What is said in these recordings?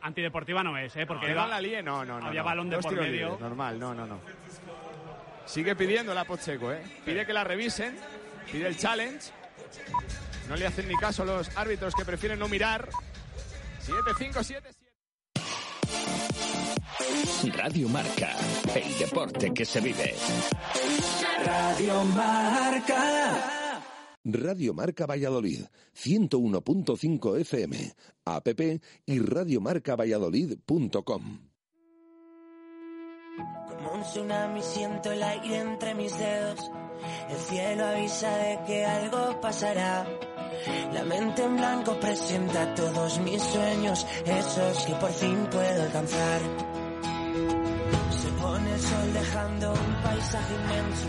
Antideportiva no es, ¿eh? Porque Que iba- no la líe, no, no, no. había no. balón de por medio. normal, no, no, no. Sigue pidiendo la Pocheco, ¿eh? Pide que la revisen, pide el challenge. No le hacen ni caso a los árbitros que prefieren no mirar. 7-5, 7 Radio Marca, el deporte que se vive. Radio Marca. Radio Marca Valladolid, 101.5 FM, app y radiomarcavalladolid.com. Como un tsunami siento el aire entre mis dedos. El cielo avisa de que algo pasará. La mente en blanco presenta todos mis sueños, esos que por fin puedo alcanzar. Se pone el sol dejando un paisaje inmenso,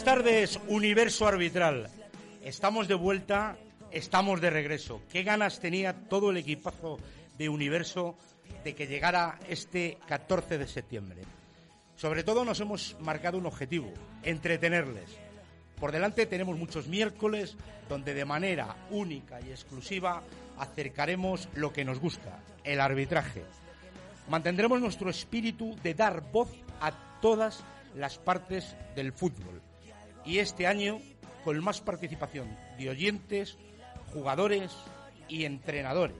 Buenas tardes, Universo Arbitral. Estamos de vuelta, estamos de regreso. Qué ganas tenía todo el equipazo de Universo de que llegara este 14 de septiembre. Sobre todo nos hemos marcado un objetivo, entretenerles. Por delante tenemos muchos miércoles donde de manera única y exclusiva acercaremos lo que nos gusta, el arbitraje. Mantendremos nuestro espíritu de dar voz a todas las partes del fútbol. Y este año con más participación de oyentes, jugadores y entrenadores.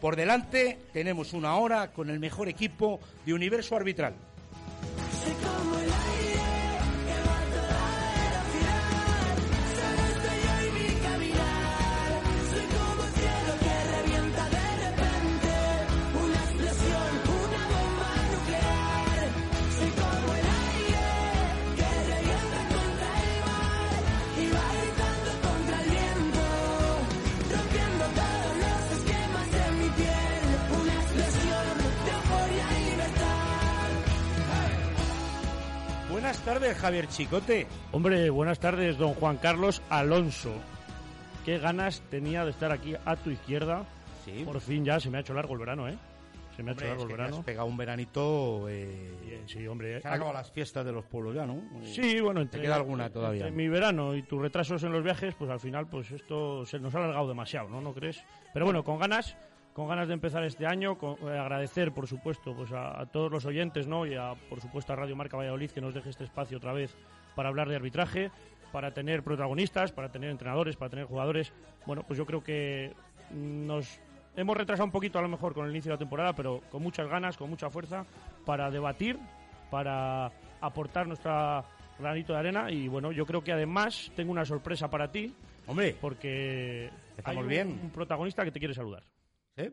Por delante tenemos una hora con el mejor equipo de Universo Arbitral. Buenas tardes, Javier Chicote. Hombre, buenas tardes, don Juan Carlos Alonso. Qué ganas tenía de estar aquí a tu izquierda. Sí, Por fin ya se me ha hecho largo el verano, ¿eh? Se me ha hecho largo es el te verano. has pegado un veranito. eh, Bien, sí, hombre. Se han acabado las fiestas de los pueblos ya, ¿no? Eh, Sí, bueno, entre, queda alguna todavía? entre mi verano y tus retrasos en los viajes, pues al final, pues esto se nos ha alargado demasiado, ¿no? ¿No crees? Pero bueno, con ganas, con ganas de empezar este año, con- eh, agradecer, por supuesto, pues a, a todos los oyentes, ¿no? Y a, por supuesto, a Radio Marca Valladolid que nos deje este espacio otra vez para hablar de arbitraje, para tener protagonistas, para tener entrenadores, para tener jugadores. Bueno, pues yo creo que nos hemos retrasado un poquito a lo mejor con el inicio de la temporada, pero con muchas ganas, con mucha fuerza, para debatir, para aportar nuestra granito de arena y bueno, yo creo que además tengo una sorpresa para ti Hombre, porque hay un, bien. un protagonista que te quiere saludar. ¿eh?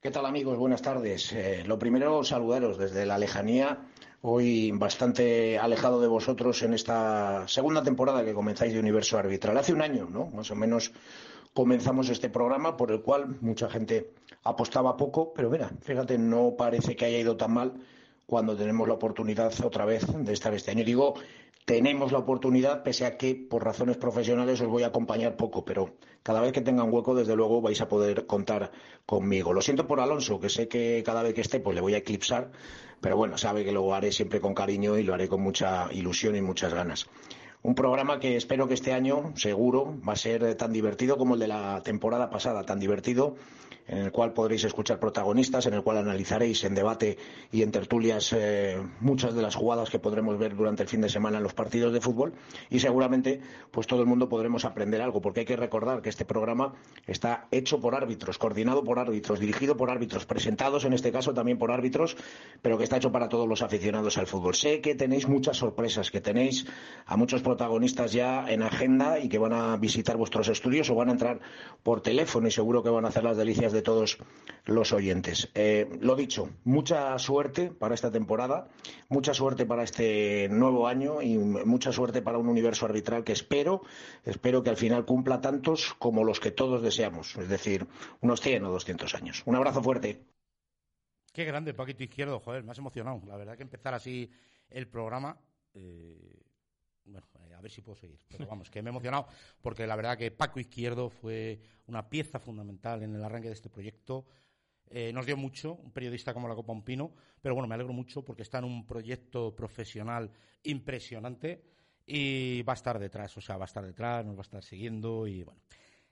¿Qué tal amigos? Buenas tardes. Eh, lo primero, saludaros desde la lejanía, hoy bastante alejado de vosotros en esta segunda temporada que comenzáis de Universo Arbitral. Hace un año, ¿no? Más o menos comenzamos este programa por el cual mucha gente apostaba poco, pero mira, fíjate, no parece que haya ido tan mal cuando tenemos la oportunidad otra vez de estar este año. Digo, tenemos la oportunidad, pese a que por razones profesionales os voy a acompañar poco, pero cada vez que tenga un hueco, desde luego vais a poder contar conmigo. Lo siento por Alonso, que sé que cada vez que esté, pues le voy a eclipsar, pero bueno, sabe que lo haré siempre con cariño y lo haré con mucha ilusión y muchas ganas. Un programa que espero que este año, seguro, va a ser tan divertido como el de la temporada pasada, tan divertido en el cual podréis escuchar protagonistas, en el cual analizaréis en debate y en tertulias eh, muchas de las jugadas que podremos ver durante el fin de semana en los partidos de fútbol y seguramente pues todo el mundo podremos aprender algo, porque hay que recordar que este programa está hecho por árbitros, coordinado por árbitros, dirigido por árbitros, presentados en este caso también por árbitros, pero que está hecho para todos los aficionados al fútbol. Sé que tenéis muchas sorpresas, que tenéis a muchos protagonistas ya en agenda y que van a visitar vuestros estudios o van a entrar por teléfono y seguro que van a hacer las delicias de todos los oyentes. Eh, lo dicho, mucha suerte para esta temporada, mucha suerte para este nuevo año y mucha suerte para un universo arbitral que espero, espero que al final cumpla tantos como los que todos deseamos, es decir, unos 100 o 200 años. Un abrazo fuerte. Qué grande, Paquito Izquierdo, joder, me has emocionado. La verdad que empezar así el programa. Eh, bueno, eh, a ver si puedo seguir. Pero vamos, que me he emocionado porque la verdad que Paco Izquierdo fue una pieza fundamental en el arranque de este proyecto. Eh, nos dio mucho, un periodista como la Copa Un Pino, pero bueno, me alegro mucho porque está en un proyecto profesional impresionante y va a estar detrás, o sea, va a estar detrás, nos va a estar siguiendo y bueno,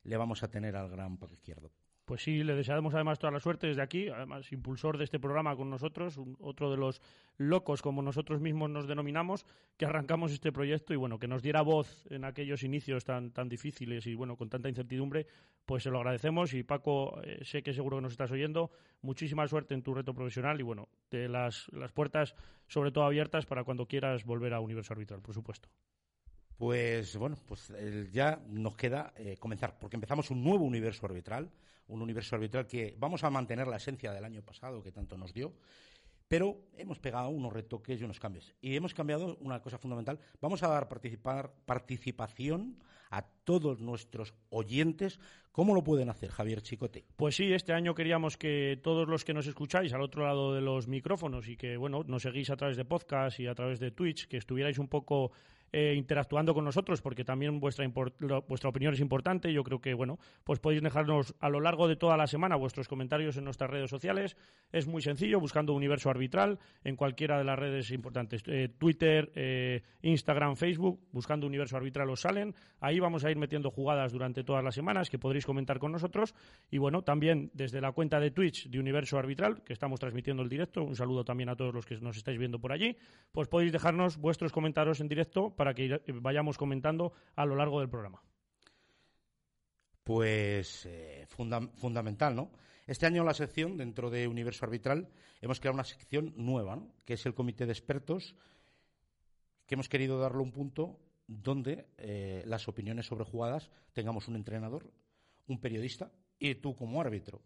le vamos a tener al gran Paco Izquierdo. Pues sí, le deseamos además toda la suerte desde aquí, además impulsor de este programa con nosotros, otro de los locos como nosotros mismos nos denominamos, que arrancamos este proyecto y bueno, que nos diera voz en aquellos inicios tan, tan difíciles y bueno, con tanta incertidumbre, pues se lo agradecemos y Paco, eh, sé que seguro que nos estás oyendo, muchísima suerte en tu reto profesional y bueno, de las, las puertas sobre todo abiertas para cuando quieras volver a Universo Arbitral, por supuesto. Pues bueno, pues ya nos queda eh, comenzar, porque empezamos un nuevo universo arbitral, un universo arbitral que vamos a mantener la esencia del año pasado que tanto nos dio, pero hemos pegado unos retoques y unos cambios. Y hemos cambiado una cosa fundamental. Vamos a dar participar, participación a todos nuestros oyentes. ¿Cómo lo pueden hacer, Javier Chicote? Pues sí, este año queríamos que todos los que nos escucháis al otro lado de los micrófonos y que, bueno, nos seguís a través de podcast y a través de Twitch, que estuvierais un poco eh, interactuando con nosotros, porque también vuestra, vuestra opinión es importante. Yo creo que, bueno, pues podéis dejarnos a lo largo de toda la semana vuestros comentarios en nuestras redes sociales. Es muy sencillo, buscando Universo Arbitral en cualquiera de las redes importantes. Eh, Twitter, eh, Instagram, Facebook, buscando Universo Arbitral os salen. Ahí vamos a ir metiendo jugadas durante todas las semanas que podréis comentar con nosotros. Y bueno, también desde la cuenta de Twitch de Universo Arbitral, que estamos transmitiendo el directo, un saludo también a todos los que nos estáis viendo por allí, pues podéis dejarnos vuestros comentarios en directo que vayamos comentando a lo largo del programa. Pues eh, fundamental, ¿no? Este año la sección, dentro de Universo Arbitral, hemos creado una sección nueva, ¿no? que es el Comité de Expertos, que hemos querido darle un punto donde eh, las opiniones sobre jugadas tengamos un entrenador, un periodista y tú como árbitro.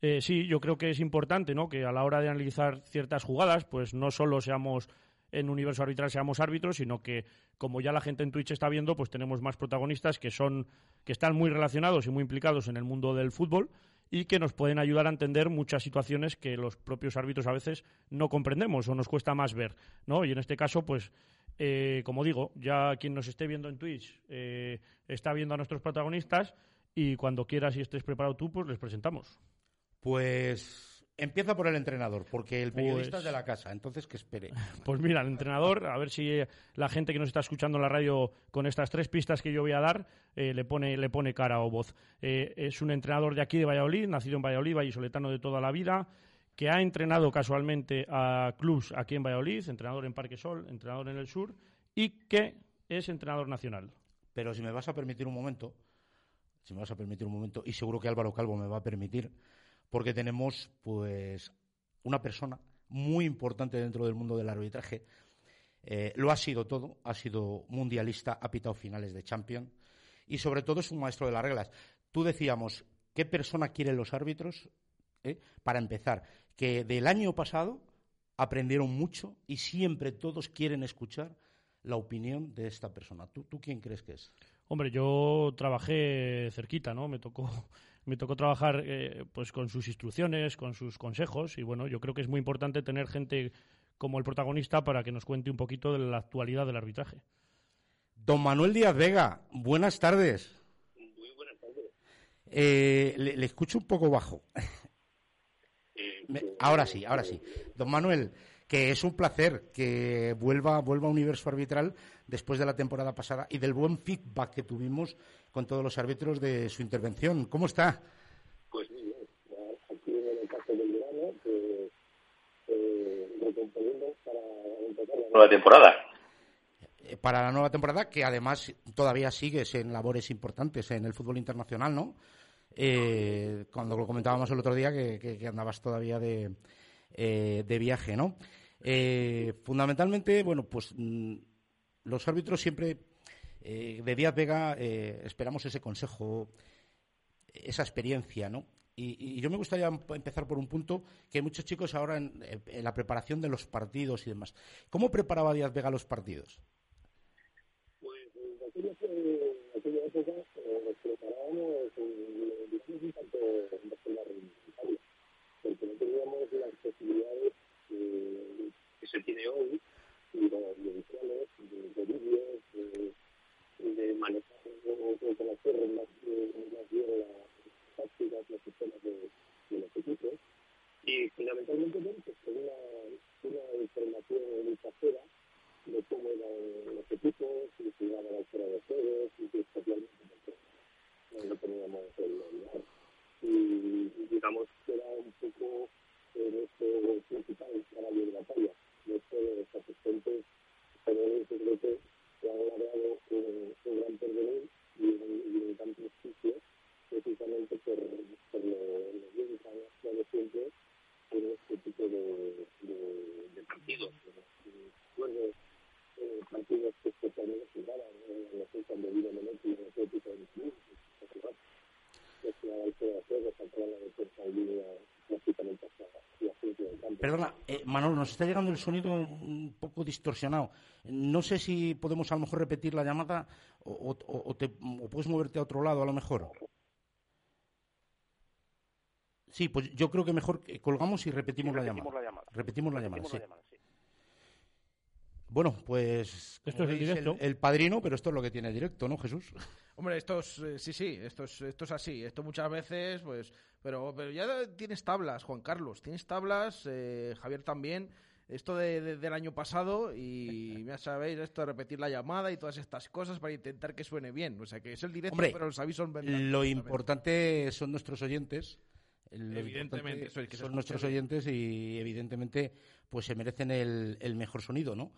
Eh, sí, yo creo que es importante, ¿no? Que a la hora de analizar ciertas jugadas, pues no solo seamos en universo arbitral seamos árbitros, sino que como ya la gente en Twitch está viendo, pues tenemos más protagonistas que son que están muy relacionados y muy implicados en el mundo del fútbol y que nos pueden ayudar a entender muchas situaciones que los propios árbitros a veces no comprendemos o nos cuesta más ver, ¿no? Y en este caso, pues eh, como digo, ya quien nos esté viendo en Twitch eh, está viendo a nuestros protagonistas y cuando quieras y estés preparado tú, pues les presentamos. Pues Empieza por el entrenador, porque el periodista es de la casa, entonces que espere. Pues mira, el entrenador, a ver si la gente que nos está escuchando en la radio con estas tres pistas que yo voy a dar eh, le, pone, le pone cara o voz. Eh, es un entrenador de aquí de Valladolid, nacido en Valladolid, vallisoletano de toda la vida, que ha entrenado casualmente a clubs aquí en Valladolid, entrenador en Parque Sol, entrenador en el sur, y que es entrenador nacional. Pero si me vas a permitir un momento, si me vas a permitir un momento, y seguro que Álvaro Calvo me va a permitir porque tenemos pues una persona muy importante dentro del mundo del arbitraje. Eh, lo ha sido todo, ha sido mundialista, ha pitado finales de Champions y sobre todo es un maestro de las reglas. Tú decíamos, ¿qué persona quieren los árbitros? Eh, para empezar, que del año pasado aprendieron mucho y siempre todos quieren escuchar la opinión de esta persona. ¿Tú, ¿Tú quién crees que es? Hombre, yo trabajé cerquita, ¿no? Me tocó me tocó trabajar eh, pues con sus instrucciones, con sus consejos y bueno, yo creo que es muy importante tener gente como el protagonista para que nos cuente un poquito de la actualidad del arbitraje. Don Manuel Díaz Vega, buenas tardes. Muy buenas tardes. Eh, le, escucho un poco bajo. ahora sí, ahora sí. Don Manuel, que es un placer que vuelva, vuelva a Universo Arbitral después de la temporada pasada y del buen feedback que tuvimos con todos los árbitros de su intervención. ¿Cómo está? Pues bien. Aquí en el caso del verano, pues, eh, para empezar la nueva temporada. Eh, para la nueva temporada, que además todavía sigues en labores importantes en el fútbol internacional, ¿no? Eh, cuando lo comentábamos el otro día, que, andabas todavía de, eh, de viaje, ¿no? Eh, fundamentalmente, bueno, pues mm, los árbitros siempre eh, de Díaz Vega eh, esperamos ese consejo, esa experiencia, ¿no? Y, yo me gustaría empezar por un punto que muchos chicos ahora en, la preparación de los partidos y demás. ¿Cómo preparaba Díaz Vega los partidos? Pues en aquella, aquella época nos preparábamos en difícil tanto en porque no teníamos las posibilidades se tiene hoy y los audiovisuales, de, de vídeos, de, de manejar con las torres más, bien las tácticas, los sistemas de, de los equipos. Y fundamentalmente, pues con una, una información muy casera de cómo eran los equipos, si se iban a la altura de juegos, y que especialmente no, teníamos el lugar. Y digamos que era un poco nuestro principal caballo de batalla. Nuestros asistentes españoles, creo que que han logrado un, un gran porvenir y un, y un gran prestigio precisamente por, por lo, lo bien que han actuado siempre en este tipo de, de, de partidos. Recuerdo eh, partidos que especialmente jugaban, no sé, cuando vino Menotti en el tipo de club, que se ha hecho de hacer, saltar la defensa en línea prácticamente hasta Perdona, eh, Manolo, nos está llegando el sonido un poco distorsionado. No sé si podemos a lo mejor repetir la llamada o, o, te, o puedes moverte a otro lado a lo mejor. Sí, pues yo creo que mejor colgamos y repetimos, la, llamada. Repetimos la llamada. sí. Bueno, pues esto es el directo. El, padrino, pero esto es lo que tiene directo, ¿no, Jesús? Hombre, esto es, eh, sí, sí, esto es, esto es así. Esto muchas veces, pues, pero, pero ya tienes tablas, Juan Carlos, tienes tablas, eh, Javier también. Esto de, del año pasado y ya sabéis esto de repetir la llamada y todas estas cosas para intentar que suene bien. O sea que es el directo, pero los avisos Lo importante son nuestros oyentes. evidentemente, son nuestros oyentes y evidentemente pues se merecen el, el mejor sonido, ¿no?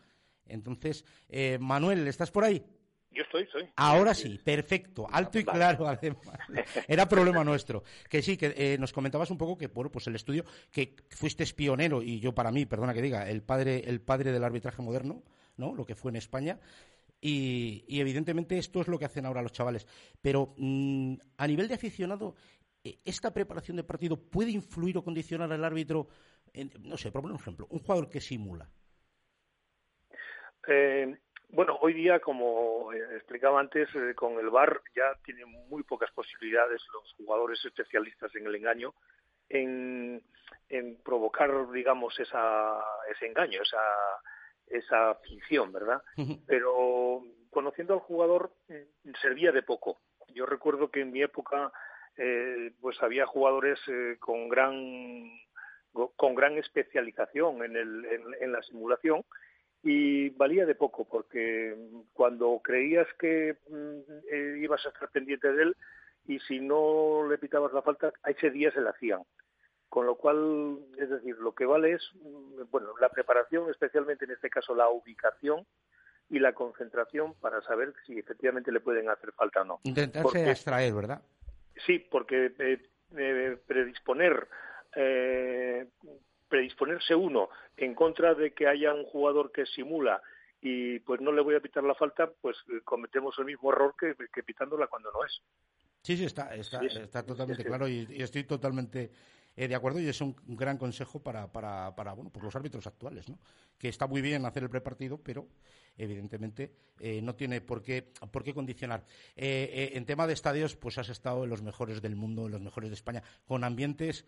Entonces, eh, Manuel, ¿estás por ahí? Yo estoy, estoy. Ahora sí, perfecto, alto y claro, además. Era problema nuestro. Que sí, que eh, nos comentabas un poco que, bueno, pues el estudio, que fuiste pionero, y yo para mí, perdona que diga, el padre, el padre del arbitraje moderno, ¿no? Lo que fue en España. Y, evidentemente esto es lo que hacen ahora los chavales. Pero mm, a nivel de aficionado, eh, ¿esta preparación de partido puede influir o condicionar al árbitro? no sé, por un ejemplo, un jugador que simula. Eh, bueno, hoy día, como eh, explicaba antes, eh, con el VAR ya tienen muy pocas posibilidades los jugadores especialistas en el engaño en, provocar, digamos, esa, ese engaño, esa, esa ficción, ¿verdad? Pero conociendo al jugador mm, servía de poco. Yo recuerdo que en mi época pues había jugadores con gran con gran especialización en, el, en la simulación y valía de poco porque cuando creías que mm, eh, ibas a estar pendiente de él y si no le pitabas la falta, a ese día se la hacían. Con lo cual, es decir, lo que vale es, mm, bueno, la preparación, especialmente en este caso la ubicación y la concentración para saber si efectivamente le pueden hacer falta o no. Intentarse extraer, ¿verdad? Sí, porque eh, eh, predisponer eh, predisponerse uno en contra de que haya un jugador que simula y pues no le voy a pitar la falta, pues eh, cometemos el mismo error que, pitándola cuando no es. Sí, sí, está, está, está totalmente claro y, estoy totalmente eh, de acuerdo y es un, gran consejo para, para, para bueno, pues los árbitros actuales, ¿no? que está muy bien hacer el prepartido, pero evidentemente eh, no tiene por qué, por qué condicionar. Eh, en tema de estadios, pues has estado en los mejores del mundo, en los mejores de España, con ambientes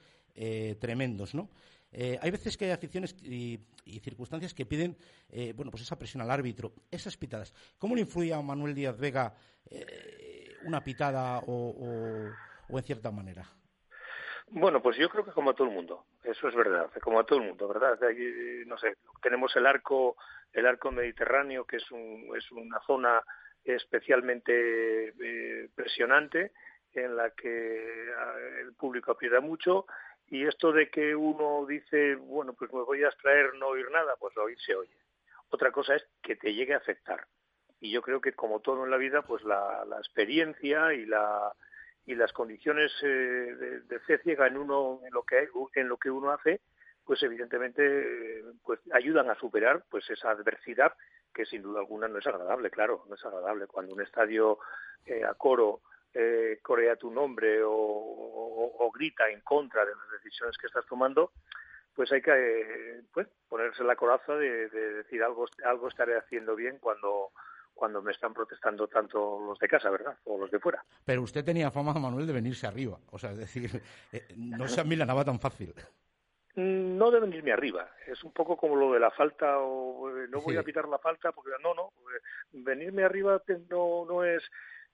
tremendos, ¿no? Hay veces que hay aficiones y, circunstancias que piden, bueno, pues esa presión al árbitro, esas pitadas. ¿Cómo le influye a Manuel Díaz Vega una pitada o en cierta manera? Bueno, pues yo creo que como a todo el mundo, eso es verdad, como a todo el mundo, ¿verdad? no sé, tenemos el arco, el arco mediterráneo, que es, un, es una zona especialmente eh, presionante, en la que ah, el público aprieta mucho, y esto de que uno dice, bueno, pues me voy a extraer no oír nada, pues oír se oye. Otra cosa es que te llegue a afectar. Y yo creo que como todo en la vida, pues la experiencia y la y las condiciones eh, de, fe ciega en uno en lo que en lo que uno hace pues evidentemente pues ayudan a superar pues esa adversidad que sin duda alguna no es agradable claro no es agradable cuando un estadio eh, a coro eh, corea tu nombre o, grita en contra de las decisiones que estás tomando pues hay que pues ponerse la coraza de, de decir algo algo estaré haciendo bien cuando cuando me están protestando tanto los de casa, ¿verdad? O los de fuera. Pero usted tenía fama, Manuel, de venirse arriba. O sea, es decir, eh, no se amilanaba tan fácil. No de venirme arriba. Es un poco como lo de la falta o eh, no voy a pitar la falta porque no, no. Eh, venirme arriba no, no es.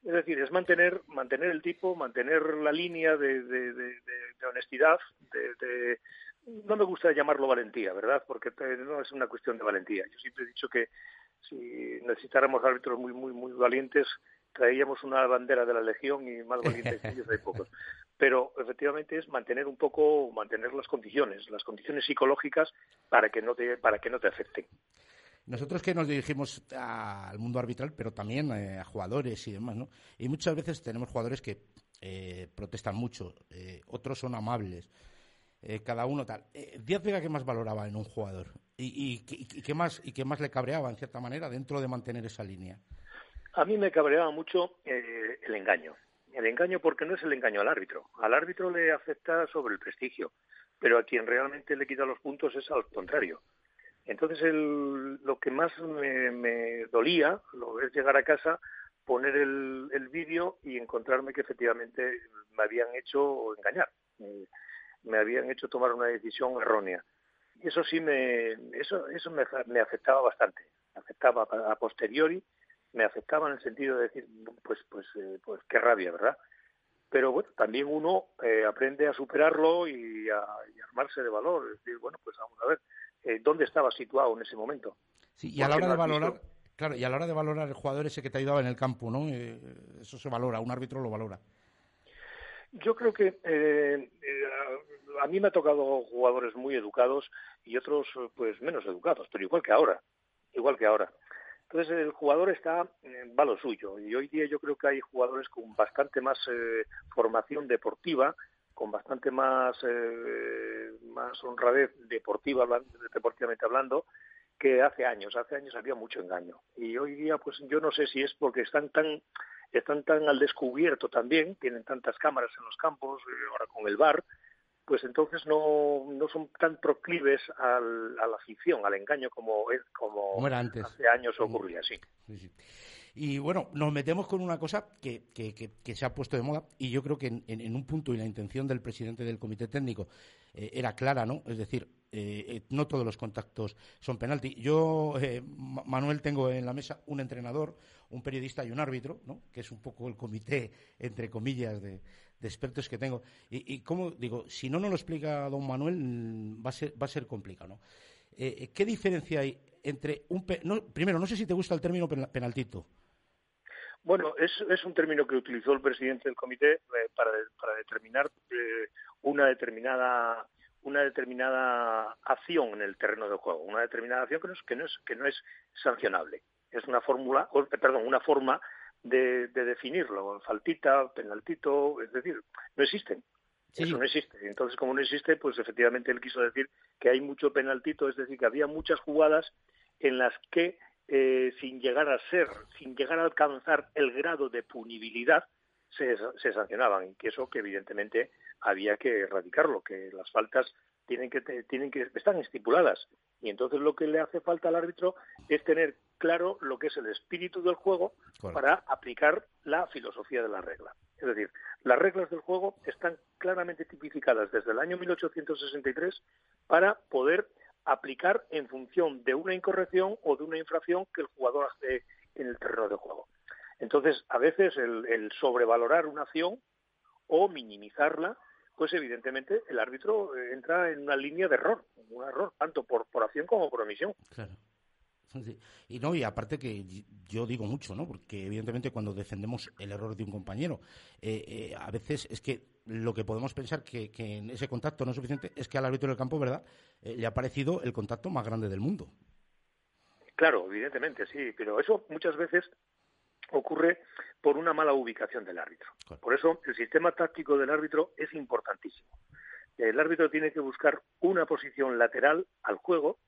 Es decir, es mantener, mantener el tipo, mantener la línea de, de, de, de honestidad, de, no me gusta llamarlo valentía, ¿verdad? Porque no es una cuestión de valentía. Yo siempre he dicho que si necesitáramos árbitros muy, muy, muy valientes, traíamos una bandera de la Legión y más valientes que ellos hay pocos. Pero efectivamente es mantener un poco, mantener las condiciones, las condiciones psicológicas para que no te, para que no te afecten. Nosotros que nos dirigimos al mundo arbitral, pero también eh, a jugadores y demás, ¿no? Y muchas veces tenemos jugadores que eh, protestan mucho, eh, otros son amables, cada uno tal. Díaz Vega, ¿qué más valoraba en un jugador? y, qué más, ¿Y qué más le cabreaba, en cierta manera, dentro de mantener esa línea? A mí me cabreaba mucho eh, el engaño. El engaño porque no es el engaño al árbitro. Al árbitro le afecta sobre el prestigio, pero a quien realmente le quita los puntos es al contrario. Entonces lo que más me, dolía lo es llegar a casa, poner el, vídeo y encontrarme que efectivamente me habían hecho engañar, me habían hecho tomar una decisión errónea. Y eso sí me eso eso me, me afectaba bastante. Me afectaba a posteriori me afectaba en el sentido de decir pues pues eh, pues qué rabia verdad pero bueno también uno eh, aprende a superarlo y a, armarse de valor es decir bueno pues vamos a ver eh, dónde estaba situado en ese momento. Sí y a la hora de valorar claro y a la hora de valorar el jugador ese que te ayudaba en el campo no eso se valora un árbitro lo valora. Yo creo que eh, a mí me ha tocado jugadores muy educados y otros pues menos educados, pero igual que ahora, igual que ahora. Entonces el jugador está eh, va lo suyo y hoy día yo creo que hay jugadores con bastante más eh, formación deportiva, con bastante más eh, más honradez deportiva deportivamente hablando que hace años. Hace años había mucho engaño y hoy día pues yo no sé si es porque están tan están tan al descubierto también, tienen tantas cámaras en los campos, ahora con el bar, pues entonces no, no son tan proclives al, a la ficción, al engaño como, como, antes. hace años ocurría, sí. Y bueno, nos metemos con una cosa que, que, que, se ha puesto de moda y yo creo que en, un punto y la intención del presidente del comité técnico eh, era clara, ¿no? Es decir, eh, eh, no todos los contactos son penalti. Yo, Manuel, tengo en la mesa un entrenador, un periodista y un árbitro, ¿no? Que es un poco el comité, entre comillas, de, expertos que tengo. Y, y como digo, si no nos lo explica don Manuel, mm, va a ser, va a ser complicado. ¿no? Eh, eh, ¿Qué diferencia hay entre un... primero, no sé si te gusta el término penaltito. Bueno, es, es un término que utilizó el presidente del comité eh, para, para determinar una determinada una determinada acción en el terreno de juego, una determinada acción que no es, que no es, que no es sancionable. Es una fórmula, perdón, una forma de, definirlo, faltita, penaltito, es decir, no existen. Eso no existe. Entonces, como no existe, pues efectivamente él quiso decir que hay mucho penaltito, es decir, que había muchas jugadas en las que, eh, sin llegar a ser, sin llegar a alcanzar el grado de punibilidad, se, se sancionaban. Y que eso que evidentemente había que erradicarlo, que las faltas tienen que tienen que están estipuladas. Y entonces lo que le hace falta al árbitro es tener claro lo que es el espíritu del juego para aplicar la filosofía de la regla. Es decir, las reglas del juego están claramente tipificadas desde el año 1863 para poder aplicar en función de una incorrección o de una infracción que el jugador hace en el terreno de juego. Entonces, a veces el sobrevalorar una acción o minimizarla pues evidentemente el árbitro eh, entra en una línea de error, un error tanto por, por acción como por omisión. Claro. Y no, y aparte que yo digo mucho, ¿no? Porque evidentemente cuando defendemos el error de un compañero, eh, eh, a veces es que lo que podemos pensar que, que, en ese contacto no es suficiente es que al árbitro del campo, ¿verdad? le ha parecido el contacto más grande del mundo. Claro, evidentemente, sí, pero eso muchas veces ocurre por una mala ubicación del árbitro. Por eso el sistema táctico del árbitro es importantísimo. El árbitro tiene que buscar una posición lateral al juego.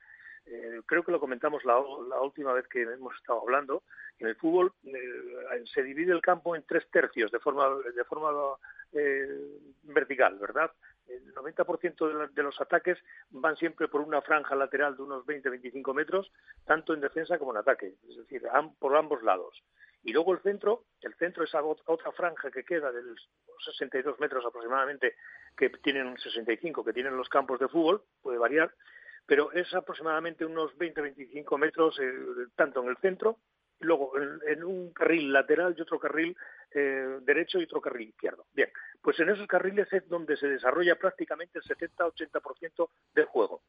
Eh, creo que lo comentamos la, última vez que hemos estado hablando. En el fútbol eh, se divide el campo en tres tercios de forma, de forma eh, vertical, ¿verdad? El 90% de, los ataques van siempre por una franja lateral de unos 20-25 metros, tanto en defensa como en ataque, es decir, por ambos lados. Y luego el centro, el centro, esa otra franja que queda de los 62 metros aproximadamente, que tienen un 65, que tienen los campos de fútbol, puede variar, pero es aproximadamente unos 20-25 metros eh, tanto en el centro, luego en, un carril lateral y otro carril eh, derecho y otro carril izquierdo. Bien, pues en esos carriles es donde se desarrolla prácticamente el 70-80% del juego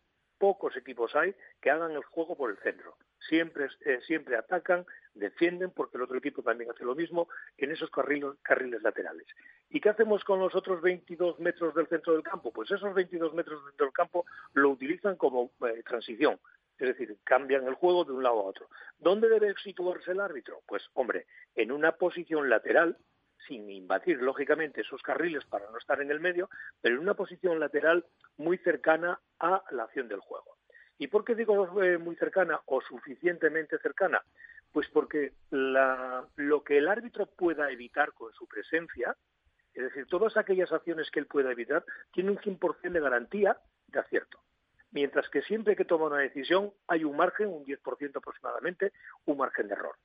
pocos equipos hay que hagan el juego por el centro. Siempre, eh, siempre atacan, defienden, porque el otro equipo también hace lo mismo en esos carriles, laterales. ¿Y qué hacemos con los otros 22 metros del centro del campo? Pues esos 22 metros del campo lo utilizan como eh, transición. Es decir, cambian el juego de un lado a otro. ¿Dónde debe situarse el árbitro? Pues, hombre, en una posición lateral, sin invadir lógicamente esos carriles para no estar en el medio, pero en una posición lateral muy cercana a la acción del juego. ¿Y por qué digo eh, muy cercana o suficientemente cercana? Pues porque lo que el árbitro pueda evitar con su presencia, es decir, todas aquellas acciones que él pueda evitar, tiene un 100% de garantía de acierto. Mientras que siempre que toma una decisión hay un margen, un 10% aproximadamente, un margen de error.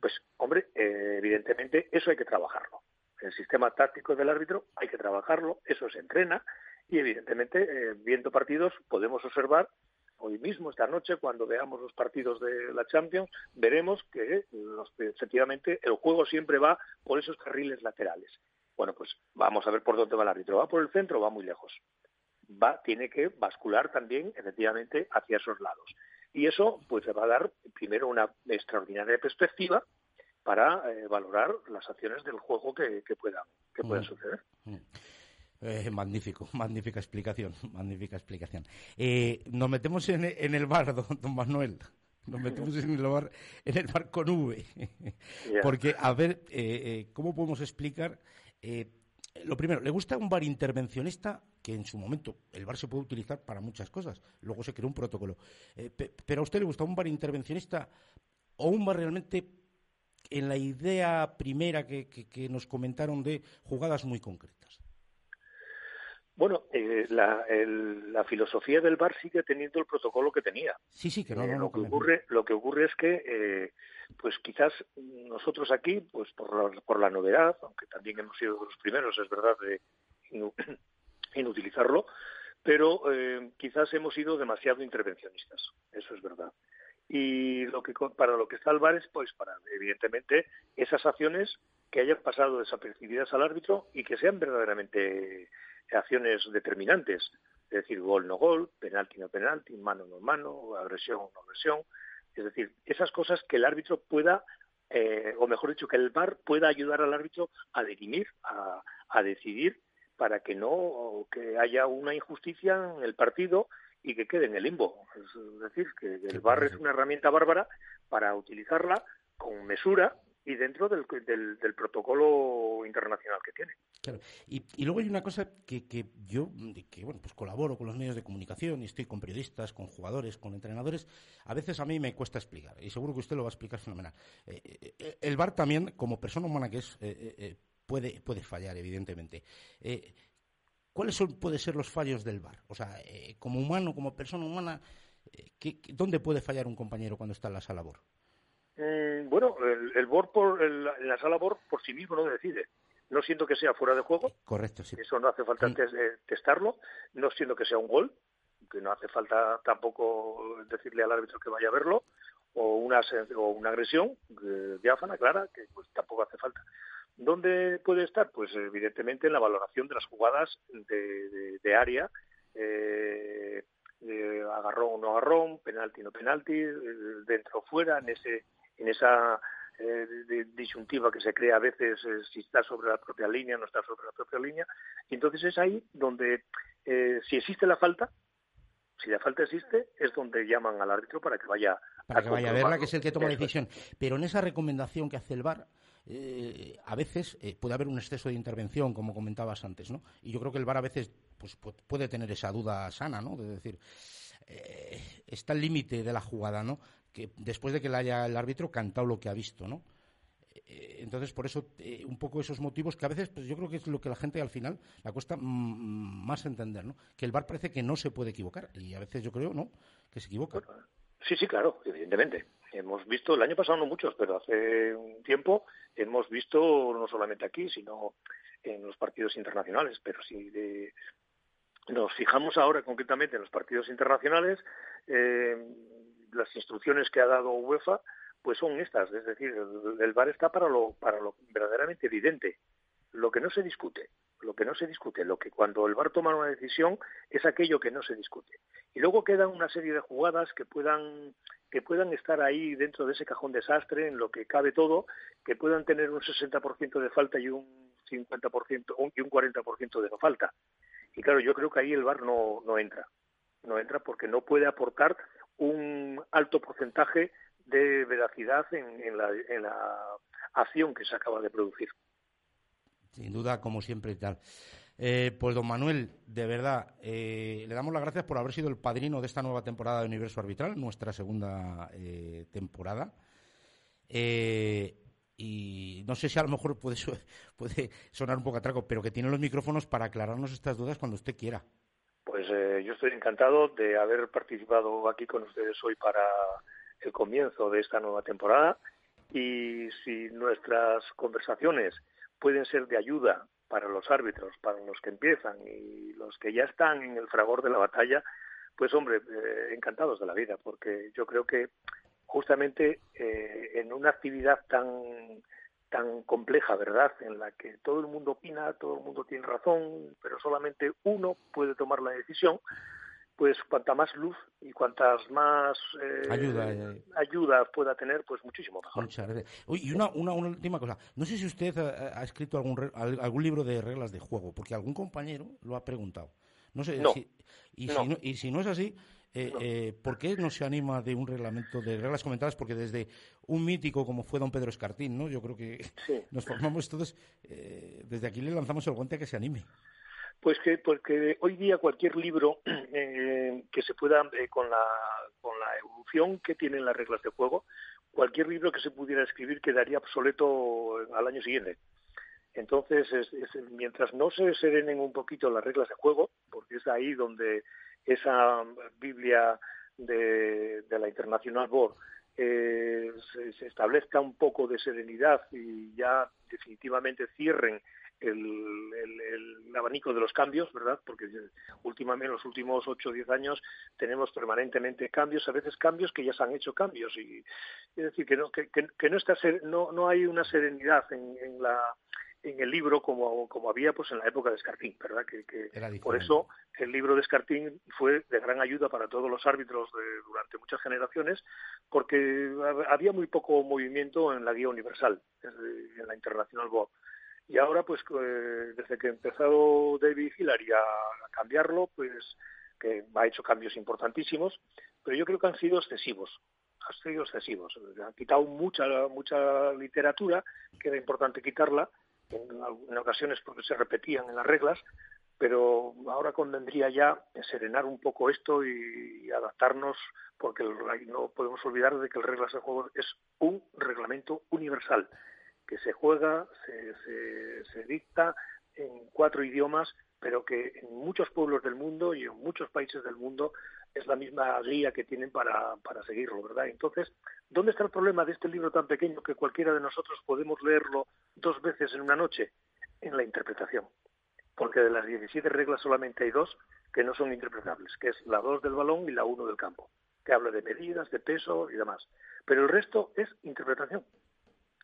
Pues, hombre, eh, evidentemente eso hay que trabajarlo. El sistema táctico del árbitro hay que trabajarlo, eso se entrena y evidentemente eh, viendo partidos podemos observar hoy mismo, esta noche, cuando veamos los partidos de la Champions, veremos que efectivamente el juego siempre va por esos carriles laterales. Bueno, pues vamos a ver por dónde va el árbitro. ¿Va por el centro o va muy lejos? Va, tiene que bascular también, efectivamente, hacia esos lados. Y eso pues le va a dar primero una extraordinaria perspectiva para eh, valorar las acciones del juego que, puedan, que puedan mm. suceder. Mm. Eh, magnífico, magnífica explicación, magnífica explicación. Eh, nos metemos en, el bar, don, Manuel. Nos metemos en el bar, en el bar con V. Porque, a ver, ¿cómo podemos explicar lo primero, ¿le gusta un bar intervencionista? Que en su momento el bar se puede utilizar para muchas cosas. Luego se creó un protocolo. Eh, ¿Pero a usted le gusta un bar intervencionista o un bar realmente en la idea primera que, nos comentaron de jugadas muy concretas? Bueno, eh, la, filosofía del bar sigue teniendo el protocolo que tenía. Sí, sí, que no, eh, lo, que ocurre, lo que ocurre es que pues quizás nosotros aquí, pues por la, por la novedad, aunque también hemos sido los primeros, es verdad, de, en, utilizarlo, pero eh, quizás hemos sido demasiado intervencionistas, eso es verdad. Y lo que para lo que está el VAR es, pues, para evidentemente esas acciones que hayan pasado desapercibidas al árbitro y que sean verdaderamente acciones determinantes, es decir, gol no gol, penalti no penalti, mano no mano, agresión no agresión, es decir, esas cosas que el árbitro pueda, eh, o mejor dicho, que el VAR pueda ayudar al árbitro a dirimir, a, decidir, para que no que haya una injusticia en el partido y que quede en el limbo. Es decir, que el VAR es una herramienta bárbara para utilizarla con mesura y dentro del, protocolo internacional que tiene. Claro. Y, luego hay una cosa que, yo, que bueno, pues colaboro con los medios de comunicación y estoy con periodistas, con jugadores, con entrenadores, a veces a mí me cuesta explicar, y seguro que usted lo va a explicar fenomenal. Eh, eh, el VAR también, como persona humana que es, eh, puede, puede fallar, evidentemente. ¿Cuáles son, pueden ser los fallos del VAR? O sea, como humano, como persona humana, eh, ¿dónde puede fallar un compañero cuando está en la sala? Mm, bueno, el, el BOR por, en la sala BOR por sí mismo no decide. No siento que sea fuera de juego. Correcto, sí. Eso no hace falta Mm. testarlo. No siento que sea un gol, que no hace falta tampoco decirle al árbitro que vaya a verlo, o una, o una agresión eh, diáfana, clara, que pues tampoco hace falta. ¿Dónde puede estar? Pues evidentemente en la valoración de las jugadas de, de, de área, eh, agarrón o no agarrón, penalti no penalti, eh, dentro o fuera, en ese en esa eh, disyuntiva que se crea a veces eh, si está sobre la propia línea o no está sobre la propia línea. Y entonces es ahí donde, eh, si existe la falta, si la falta existe, es donde llaman al árbitro para que vaya para que vaya a verla, que es el que toma la decisión. Pero en esa recomendación que hace el VAR, eh, a veces eh, puede haber un exceso de intervención, como comentabas antes, ¿no? Y yo creo que el VAR a veces pues, puede tener esa duda sana, ¿no? De decir, eh, está el límite de la jugada, ¿no? Que después de que le haya el árbitro cantado lo que ha visto, ¿no? Eh, entonces, por eso, eh, un poco esos motivos que a veces, pues yo creo que es lo que la gente al final le cuesta más entender, ¿no? Que el VAR parece que no se puede equivocar y a veces yo creo, ¿no? Que se equivoca. Sí, sí, claro, evidentemente. Hemos visto, el año pasado no muchos, pero hace un tiempo hemos visto, no solamente aquí, sino en los partidos internacionales, pero si de, nos fijamos ahora concretamente en los partidos internacionales, eh, las instrucciones que ha dado UEFA, pues son estas, es decir, el, el VAR está para lo, para lo verdaderamente evidente, lo que no se discute, lo que no se discute, lo que cuando el VAR toma una decisión es aquello que no se discute. Y luego quedan una serie de jugadas que puedan que puedan estar ahí dentro de ese cajón desastre en lo que cabe todo, que puedan tener un 60% de falta y un 50% y un 40% de no falta. Y claro, yo creo que ahí el VAR no, no entra. No entra porque no puede aportar un alto porcentaje de veracidad en, en, la, en la acción que se acaba de producir. Sin duda, como siempre y tal. Eh, pues don Manuel, de verdad, eh, le damos las gracias por haber sido el padrino de esta nueva temporada de Universo Arbitral, nuestra segunda eh, temporada. y no sé si a lo mejor puede, puede, sonar un poco atraco, pero que tiene los micrófonos para aclararnos estas dudas cuando usted quiera. Pues yo estoy encantado de haber participado aquí con ustedes hoy para el comienzo de esta nueva temporada. Y si nuestras conversaciones pueden ser de ayuda para los árbitros, para los que empiezan y los que ya están en el fragor de la batalla, pues hombre, eh, encantados de la vida, porque yo creo que justamente eh, en una actividad tan tan compleja, ¿verdad? En la que todo el mundo opina, todo el mundo tiene razón, pero solamente uno puede tomar la decisión, pues cuanta más luz y cuantas más eh, ayuda, eh. ayuda pueda tener, pues muchísimo mejor. Muchas gracias. Uy, y una, una, una, última cosa. No sé si usted ha, ha escrito algún, algún libro de reglas de juego, porque algún compañero lo ha preguntado. No sé no, si, y, no. Si no, y si no es así, eh, eh, ¿por qué no se anima de un reglamento de reglas comentadas? Porque desde un mítico como fue don Pedro Escartín, ¿no? Yo creo que Sí. nos formamos todos, eh, desde aquí le lanzamos el guante a que se anime. Pues que porque hoy día cualquier libro eh, que se pueda eh, con la con la evolución que tienen las reglas de juego, cualquier libro que se pudiera escribir quedaría obsoleto al año siguiente. Entonces, es, es, mientras no se serenen un poquito las reglas de juego, porque es ahí donde esa Biblia de, la International Board eh, se, establezca un poco de serenidad y ya definitivamente cierren el, el, el, abanico de los cambios, ¿verdad? Porque últimamente, en los últimos 8 o 10 años tenemos permanentemente cambios, a veces cambios que ya se han hecho cambios. y Es decir, que no, que, que, no, está, no, no hay una serenidad en, en la en el libro como, como había pues en la época de Escartín, ¿verdad? Que, que por eso el libro de Escartín fue de gran ayuda para todos los árbitros de, durante muchas generaciones, porque había muy poco movimiento en la guía universal, en la International Board. Y ahora, pues, eh, desde que ha empezado David Hillary a, a cambiarlo, pues, que ha hecho cambios importantísimos, pero yo creo que han sido excesivos han sido excesivos. Han quitado mucha mucha literatura, que era importante quitarla, en, en, ocasiones porque se repetían en las reglas, pero ahora convendría ya serenar un poco esto y, adaptarnos, porque no podemos olvidar de que el reglas de juego es un reglamento universal que se juega, se, se, se dicta en cuatro idiomas, pero que en muchos pueblos del mundo y en muchos países del mundo es la misma guía que tienen para, para seguirlo, ¿verdad? Entonces, ¿dónde está el problema de este libro tan pequeño que cualquiera de nosotros podemos leerlo dos veces en una noche? En la interpretación. Porque de las 17 reglas solamente hay dos que no son interpretables, que es la dos del balón y la uno del campo, que habla de medidas, de peso y demás. Pero el resto es interpretación.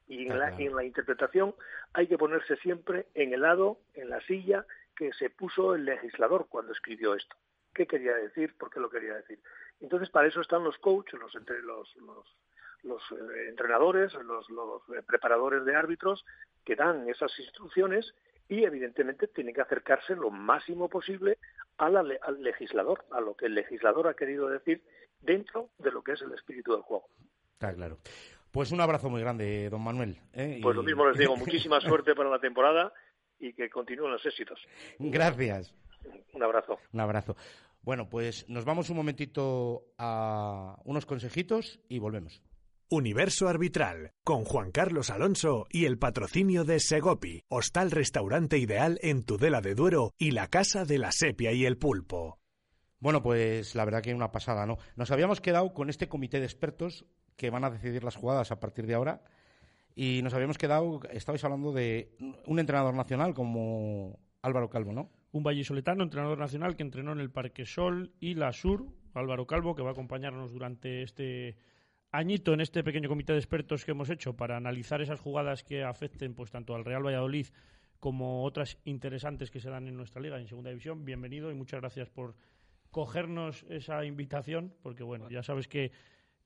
Y en, la, en la interpretación hay que ponerse siempre en el lado, en la silla que se puso el legislador cuando escribió esto. ¿Qué quería decir? ¿Por qué lo quería decir? Entonces, para eso están los coaches, los, entre, los, los, los eh, entrenadores, los, los eh, preparadores de árbitros que dan esas instrucciones y, evidentemente, tienen que acercarse lo máximo posible a la, al legislador, a lo que el legislador ha querido decir dentro de lo que es el espíritu del juego. Está claro. Pues un abrazo muy grande, don Manuel. ¿eh? Pues Y- lo mismo les digo, muchísima suerte para la temporada y que continúen los éxitos. Gracias. Un abrazo. Un abrazo. Bueno, pues nos vamos un momentito a unos consejitos y volvemos. Universo Arbitral, con Juan Carlos Alonso y el patrocinio de Segopi, hostal restaurante ideal en Tudela de Duero y la Casa de la Sepia y el Pulpo. Bueno, pues la verdad que una pasada, ¿no? Nos habíamos quedado con este comité de expertos que van a decidir las jugadas a partir de ahora y nos habíamos quedado, estabais hablando de un entrenador nacional como Álvaro Calvo, ¿no? Un vallisoletano, entrenador nacional que entrenó en el Parque Sol y la Sur, Álvaro Calvo, que va a acompañarnos durante este añito en este pequeño comité de expertos que hemos hecho para analizar esas jugadas que afecten pues tanto al Real Valladolid como otras interesantes que se dan en nuestra liga en segunda división. Bienvenido y muchas gracias por cogernos esa invitación, porque bueno, ya sabes que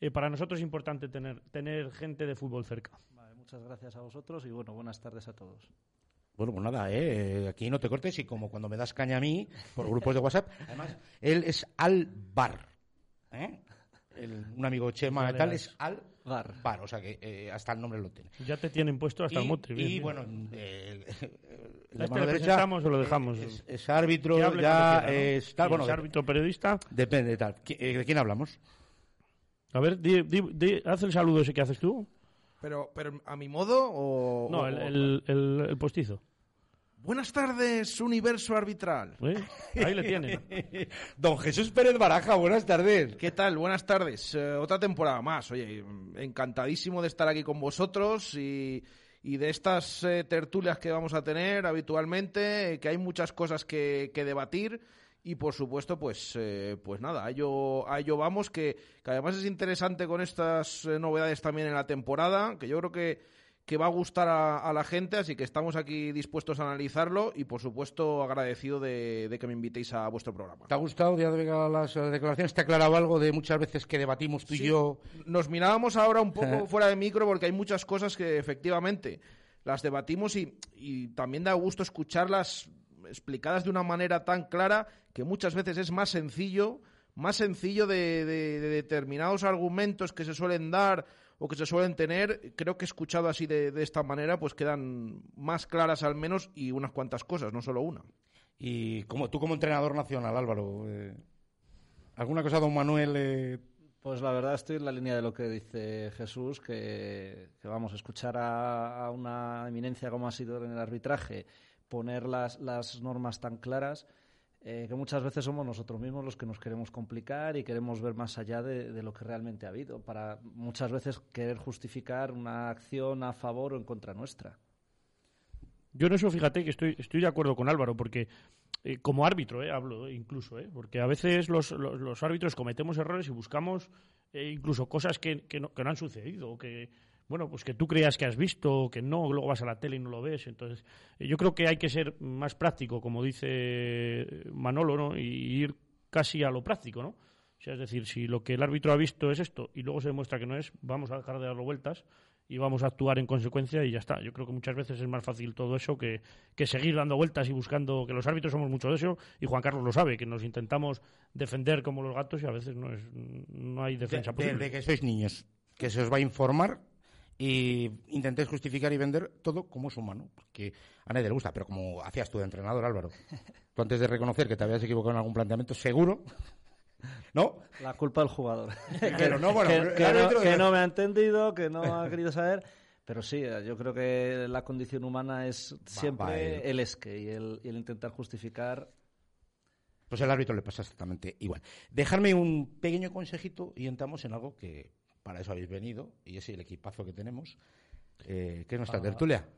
eh, para nosotros es importante tener, tener gente de fútbol cerca. Muchas gracias a vosotros y bueno, buenas tardes a todos. Bueno, pues nada, ¿eh? aquí no te cortes y como cuando me das caña a mí por grupos de WhatsApp, además, él es Alvar, ¿eh? El- un amigo Chema Vale, y tal es Alvar, o sea que eh, hasta el nombre lo tiene. Ya te tienen puesto hasta y, el mote. bien, y bien. bueno, eh, el, el ¿A de este mano le derecha presentamos o lo dejamos? Es, es árbitro, ya quiera, ¿no? es tal. Sí, bueno, es árbitro periodista. Depende, tal. ¿Qui- eh, ¿De quién hablamos? A ver, di- di- di- haz el saludo ese que haces tú. Pero, pero a mi modo o. No, o- el, o- el, el- el postizo. Buenas tardes, universo arbitral. ¿Eh? Ahí le tiene. Don Jesús Pérez Baraja, buenas tardes. ¿Qué tal? Buenas tardes. Eh, otra temporada más. Oye, encantadísimo de estar aquí con vosotros y, y de estas eh, tertulias que vamos a tener habitualmente, eh, que hay muchas cosas que, que debatir. Y por supuesto, pues, eh, pues nada, a ello, a ello vamos, que, que además es interesante con estas eh, novedades también en la temporada, que yo creo que, que va a gustar a, a la gente, así que estamos aquí dispuestos a analizarlo y por supuesto agradecido de, de que me invitéis a vuestro programa. ¿Te ha gustado ya de las eh, declaraciones? ¿Te ha aclarado algo de muchas veces que debatimos tú y yo? Nos mirábamos ahora un poco fuera de micro porque hay muchas cosas que efectivamente las debatimos y, y también da gusto escucharlas explicadas de una manera tan clara que muchas veces es más sencillo, más sencillo de, de- de determinados argumentos que se suelen dar o que se suelen tener, creo que escuchado así de, de esta manera, pues quedan más claras al menos y unas cuantas cosas, no solo una. Y como tú como entrenador nacional, Álvaro, eh, ¿alguna cosa, don Manuel? eh, Pues la verdad estoy en la línea de lo que dice Jesús, que, que vamos a escuchar a, a una eminencia como ha sido en el arbitraje, poner las, las normas tan claras, eh, que muchas veces somos nosotros mismos los que nos queremos complicar y queremos ver más allá de, de lo que realmente ha habido, para muchas veces querer justificar una acción a favor o en contra nuestra. Yo en eso, fíjate que estoy, estoy de acuerdo con Álvaro, porque eh, como árbitro, eh, hablo incluso, porque a veces los, los, árbitros cometemos errores y buscamos incluso cosas que, que, no, que no han sucedido, o que, bueno, pues que tú creas que has visto, o que no, luego vas a la tele y no lo ves. Entonces, yo creo que hay que ser más práctico, como dice Manolo, ¿no? y ir casi a lo práctico, ¿no? O sea, es decir, si lo que el árbitro ha visto es esto y luego se demuestra que no es, vamos a dejar de darlo vueltas y vamos a actuar en consecuencia y ya está. Yo creo que muchas veces es más fácil todo eso que, que seguir dando vueltas y buscando, que los árbitros somos mucho de eso y Juan Carlos lo sabe, que nos intentamos defender como los gatos y a veces no, es, no hay defensa de- posible. Desde que sois niños, que se os va a informar y intentéis justificar y vender todo como es humano, porque a nadie le gusta, pero como hacías tú de entrenador, Álvaro, tú antes de reconocer que te habías equivocado en algún planteamiento, seguro, ¿no? La culpa del jugador. Pero no, bueno, que, no, árbitro- que no me ha entendido, que no ha querido saber. Pero sí, yo creo que la condición humana es siempre va, el esque y el, y el intentar justificar. Pues al árbitro le pasa exactamente igual. Dejarme un pequeño consejito y entramos en algo que para eso habéis venido, y es el equipazo que tenemos, eh, que es nuestra Ah. tertulia.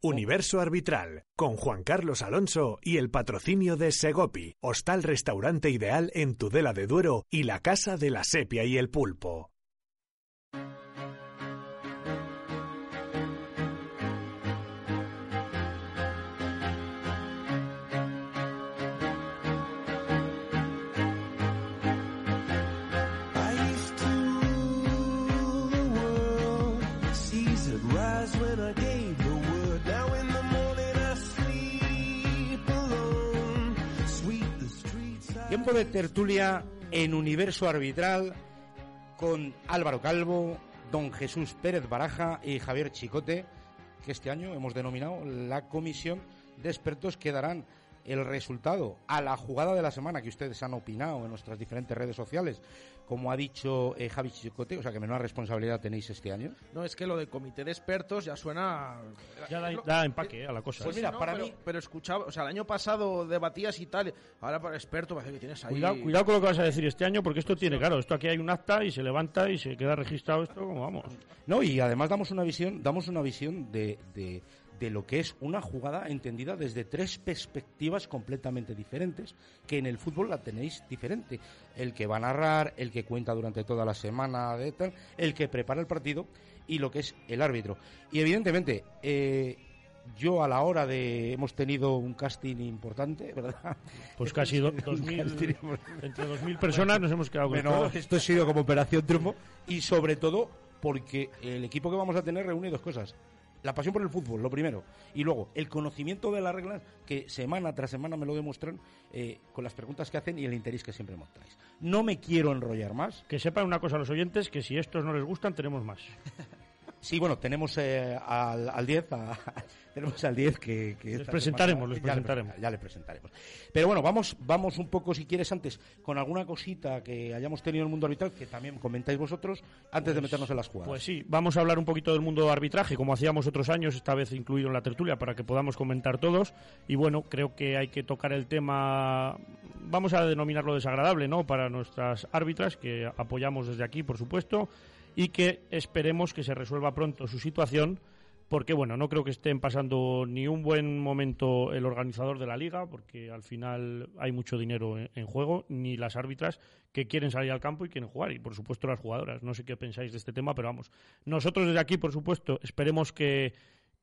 Universo Arbitral, con Juan Carlos Alonso y el patrocinio de Segopi, hostal restaurante ideal en Tudela de Duero y la Casa de la Sepia y el Pulpo. De tertulia en Universo Arbitral con Álvaro Calvo, don Jesús Pérez Baraja y Javier Chicote, que este año hemos denominado la comisión de expertos que darán el resultado a la jugada de la semana que ustedes han opinado en nuestras diferentes redes sociales, como ha dicho eh, Javi Chicote, o sea que menuda responsabilidad tenéis este año. No, es que lo de comité de expertos ya suena... Ya da, empaque eh, a la cosa. Pues ¿eh? mira, para mí... Pero escuchaba, o sea, el año pasado debatías y tal, ahora para experto parece que tienes ahí... Cuidado, cuidado con lo que vas a decir este año, porque esto tiene, claro, esto aquí hay un acta y se levanta y se queda registrado esto como vamos. No, y además damos una visión, damos una visión de, de- de lo que es una jugada entendida desde tres perspectivas completamente diferentes, que en el fútbol la tenéis diferente. El que va a narrar, el que cuenta durante toda la semana, de tal, el que prepara el partido y lo que es el árbitro. Y evidentemente, eh, yo a la hora de hemos tenido un casting importante, ¿verdad? Pues casi do- Un 2000, casting entre 2.000 personas nos hemos quedado con bueno, esto ha sido como operación triunfo y sobre todo porque el equipo que vamos a tener reúne dos cosas. La pasión por el fútbol, lo primero. Y luego, el conocimiento de las reglas que semana tras semana me lo demuestran eh, con las preguntas que hacen y el interés que siempre mostráis. No me quiero enrollar más. Que sepan una cosa los oyentes, que si estos no les gustan, tenemos más. Sí, bueno, tenemos eh, al, al 10, a- tenemos al 10 que... que Les presentaremos, semana- les ya le presentaremos. presenta- ya le presentaremos. Pero bueno, vamos, vamos un poco, si quieres, antes, con alguna cosita que hayamos tenido en el mundo arbitral, que también comentáis vosotros, antes de meternos en las jugadas. Pues sí, vamos a hablar un poquito del mundo de arbitraje, como hacíamos otros años, esta vez incluido en la tertulia, para que podamos comentar todos. Y bueno, creo que hay que tocar el tema, vamos a denominarlo desagradable, ¿no? Para nuestras árbitras, que apoyamos desde aquí, por supuesto, y que esperemos que se resuelva pronto su situación. Porque, bueno, no creo que estén pasando ni un buen momento el organizador de la liga, porque al final hay mucho dinero en, juego, ni las árbitras que quieren salir al campo y quieren jugar, y por supuesto las jugadoras. No sé qué pensáis de este tema, pero vamos. Nosotros desde aquí, por supuesto, esperemos que,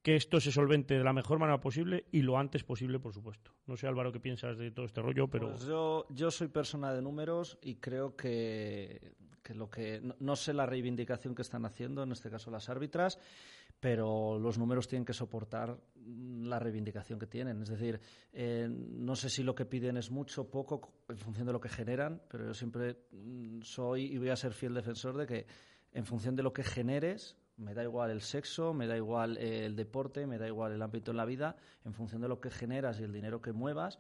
que esto se solvente de la mejor manera posible y lo antes posible, por supuesto. No sé, Álvaro, qué piensas de todo este rollo, pero. Pues yo, yo soy persona de números y creo que, que lo que no, sé la reivindicación que están haciendo, en este caso las árbitras, pero los números tienen que soportar mm, la reivindicación que tienen. Es decir, eh, no sé si lo que piden es mucho poco en función de lo que generan, pero yo siempre mm, soy y voy a ser fiel defensor de que en función de lo que generes, me da igual el sexo, me da igual eh, el deporte, me da igual el ámbito en la vida, en función de lo que generas y el dinero que muevas,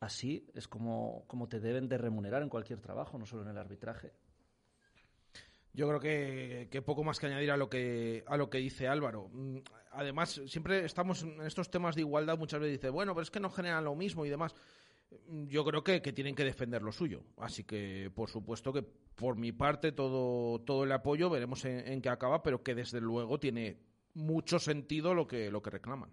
así es como, como te deben de remunerar en cualquier trabajo, no solo en el arbitraje. Yo creo que, poco más que añadir a lo que a lo que dice Álvaro. Mm, Además, siempre estamos en estos temas de igualdad, muchas veces dice, bueno, pero es que no generan lo mismo y demás. Mm, Yo creo que, que tienen que defender lo suyo. Así que, por supuesto que por mi parte todo, todo el apoyo, veremos en, en qué acaba, pero que desde luego tiene mucho sentido lo que, lo que reclaman.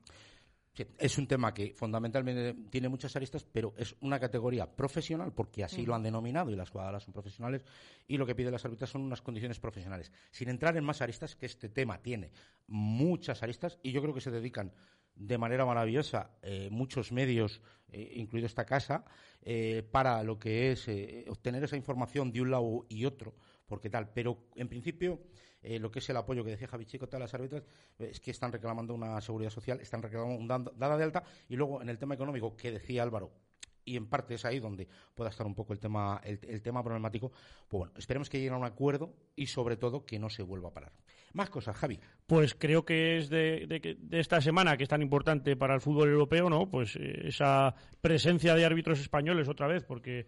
Sí, es un tema que fundamentalmente tiene muchas aristas, pero es una categoría profesional, porque así lo han denominado y las jugadoras son profesionales, y lo que piden las árbitras son unas condiciones profesionales. Sin entrar en más aristas, que este tema tiene muchas aristas, y yo creo que se dedican de manera maravillosa eh, muchos medios, eh, incluido esta casa, eh, para lo que es obtener esa información de un lado y otro, porque tal. Pero en principio, lo que es el apoyo que decía Javi Chico a las árbitras es que están reclamando una seguridad social, están reclamando un dada de alta, y luego en el tema económico que decía Álvaro. Y en parte es ahí donde pueda estar un poco el tema, el, tema problemático. Pues bueno, esperemos que lleguen a un acuerdo y sobre todo que no se vuelva a parar. Más cosas, Javi. Pues creo que es de esta semana que es tan importante para el fútbol europeo, ¿no? Pues eh, esa presencia de árbitros españoles otra vez, porque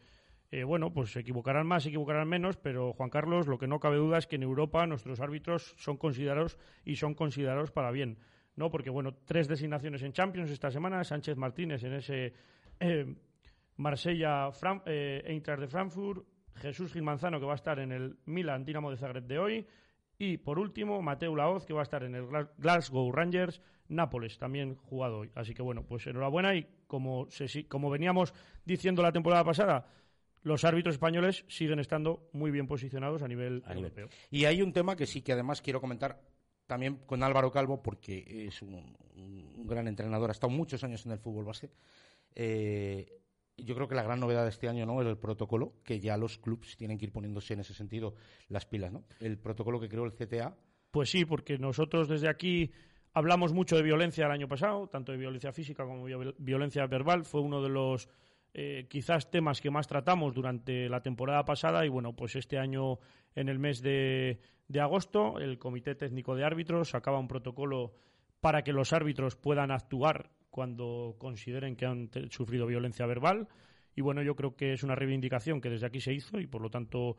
Eh, bueno, pues se equivocarán más, se equivocarán menos, pero Juan Carlos, lo que no cabe duda es que en Europa nuestros árbitros son considerados y son considerados para bien, ¿no? Porque, bueno, tres designaciones en Champions esta semana, Sánchez Martínez en ese eh, Marsella eh, Eintracht de Frankfurt, Jesús Gil Manzano que va a estar en el Milan Dinamo de Zagreb de hoy y por último Mateo Laoz que va a estar en el Glasgow Rangers Nápoles también jugado hoy. Así que bueno, pues enhorabuena y como, como veníamos diciendo la temporada pasada, los árbitros españoles siguen estando muy bien posicionados a nivel europeo. Y hay un tema que sí que además quiero comentar también con Álvaro Calvo, porque es un, gran entrenador, ha estado muchos años en el fútbol base. Eh, yo creo que la gran novedad de este año no es el protocolo, que ya los clubes tienen que ir poniéndose en ese sentido las pilas, ¿no? El protocolo que creó el CTA. Pues sí, porque nosotros desde aquí hablamos mucho de violencia el año pasado, tanto de violencia física como de violencia verbal. Fue uno de los eh, quizás temas que más tratamos durante la temporada pasada y bueno, pues este año en el mes de, agosto el Comité Técnico de Árbitros sacaba un protocolo para que los árbitros puedan actuar cuando consideren que han sufrido violencia verbal y bueno, yo creo que es una reivindicación que desde aquí se hizo y por lo tanto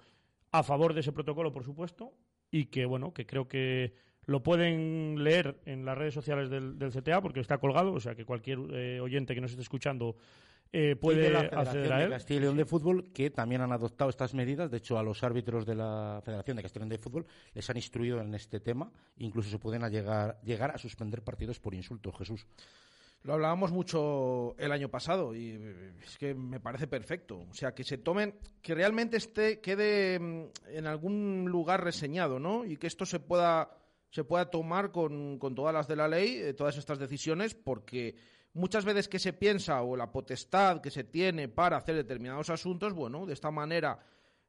a favor de ese protocolo, por supuesto, y que bueno, que creo que lo pueden leer en las redes sociales del, CTA porque está colgado, o sea que cualquier eh, oyente que nos esté escuchando eh, puede acceder a él. De Castilla y León de Fútbol, que también han adoptado estas medidas. De hecho, a los árbitros de la Federación de Castilla y León de Fútbol les han instruido en este tema. Incluso se pueden llegar, llegar a suspender partidos por insultos, Jesús. Lo hablábamos mucho el año pasado y es que me parece perfecto. O sea, que se tomen, que realmente esté, quede mm, en algún lugar reseñado, ¿no? Y que esto se pueda, se pueda tomar con, con todas las de la ley, eh, todas estas decisiones, porque muchas veces que se piensa o la potestad que se tiene para hacer determinados asuntos, bueno, de esta manera,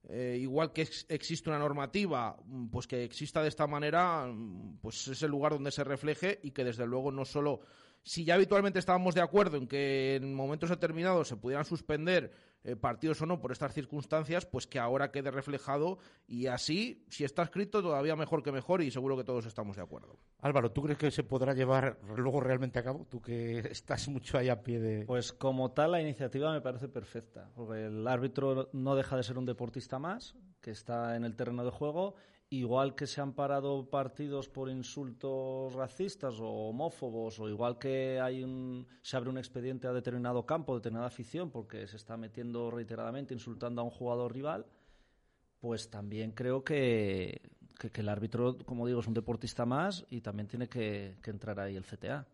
eh, igual que existe una normativa, mm, pues que exista de esta manera, mm, pues es el lugar donde se refleje y que desde luego no solo si ya habitualmente estábamos de acuerdo en que en momentos determinados se pudieran suspender eh, partidos o no por estas circunstancias, pues que ahora quede reflejado y así, si está escrito, todavía mejor que mejor y seguro que todos estamos de acuerdo. Álvaro, ¿tú crees que se podrá llevar luego realmente a cabo? Tú que estás mucho ahí a pie de... Pues como tal, la iniciativa me parece perfecta, porque el árbitro no deja de ser un deportista más, que está en el terreno de juego igual que se han parado partidos por insultos racistas o homófobos, o igual que hay un, se abre un expediente a determinado campo, determinada afición, porque se está metiendo reiteradamente insultando a un jugador rival, pues también creo que, el árbitro, como digo, es un deportista más y también tiene que, entrar ahí el CTA.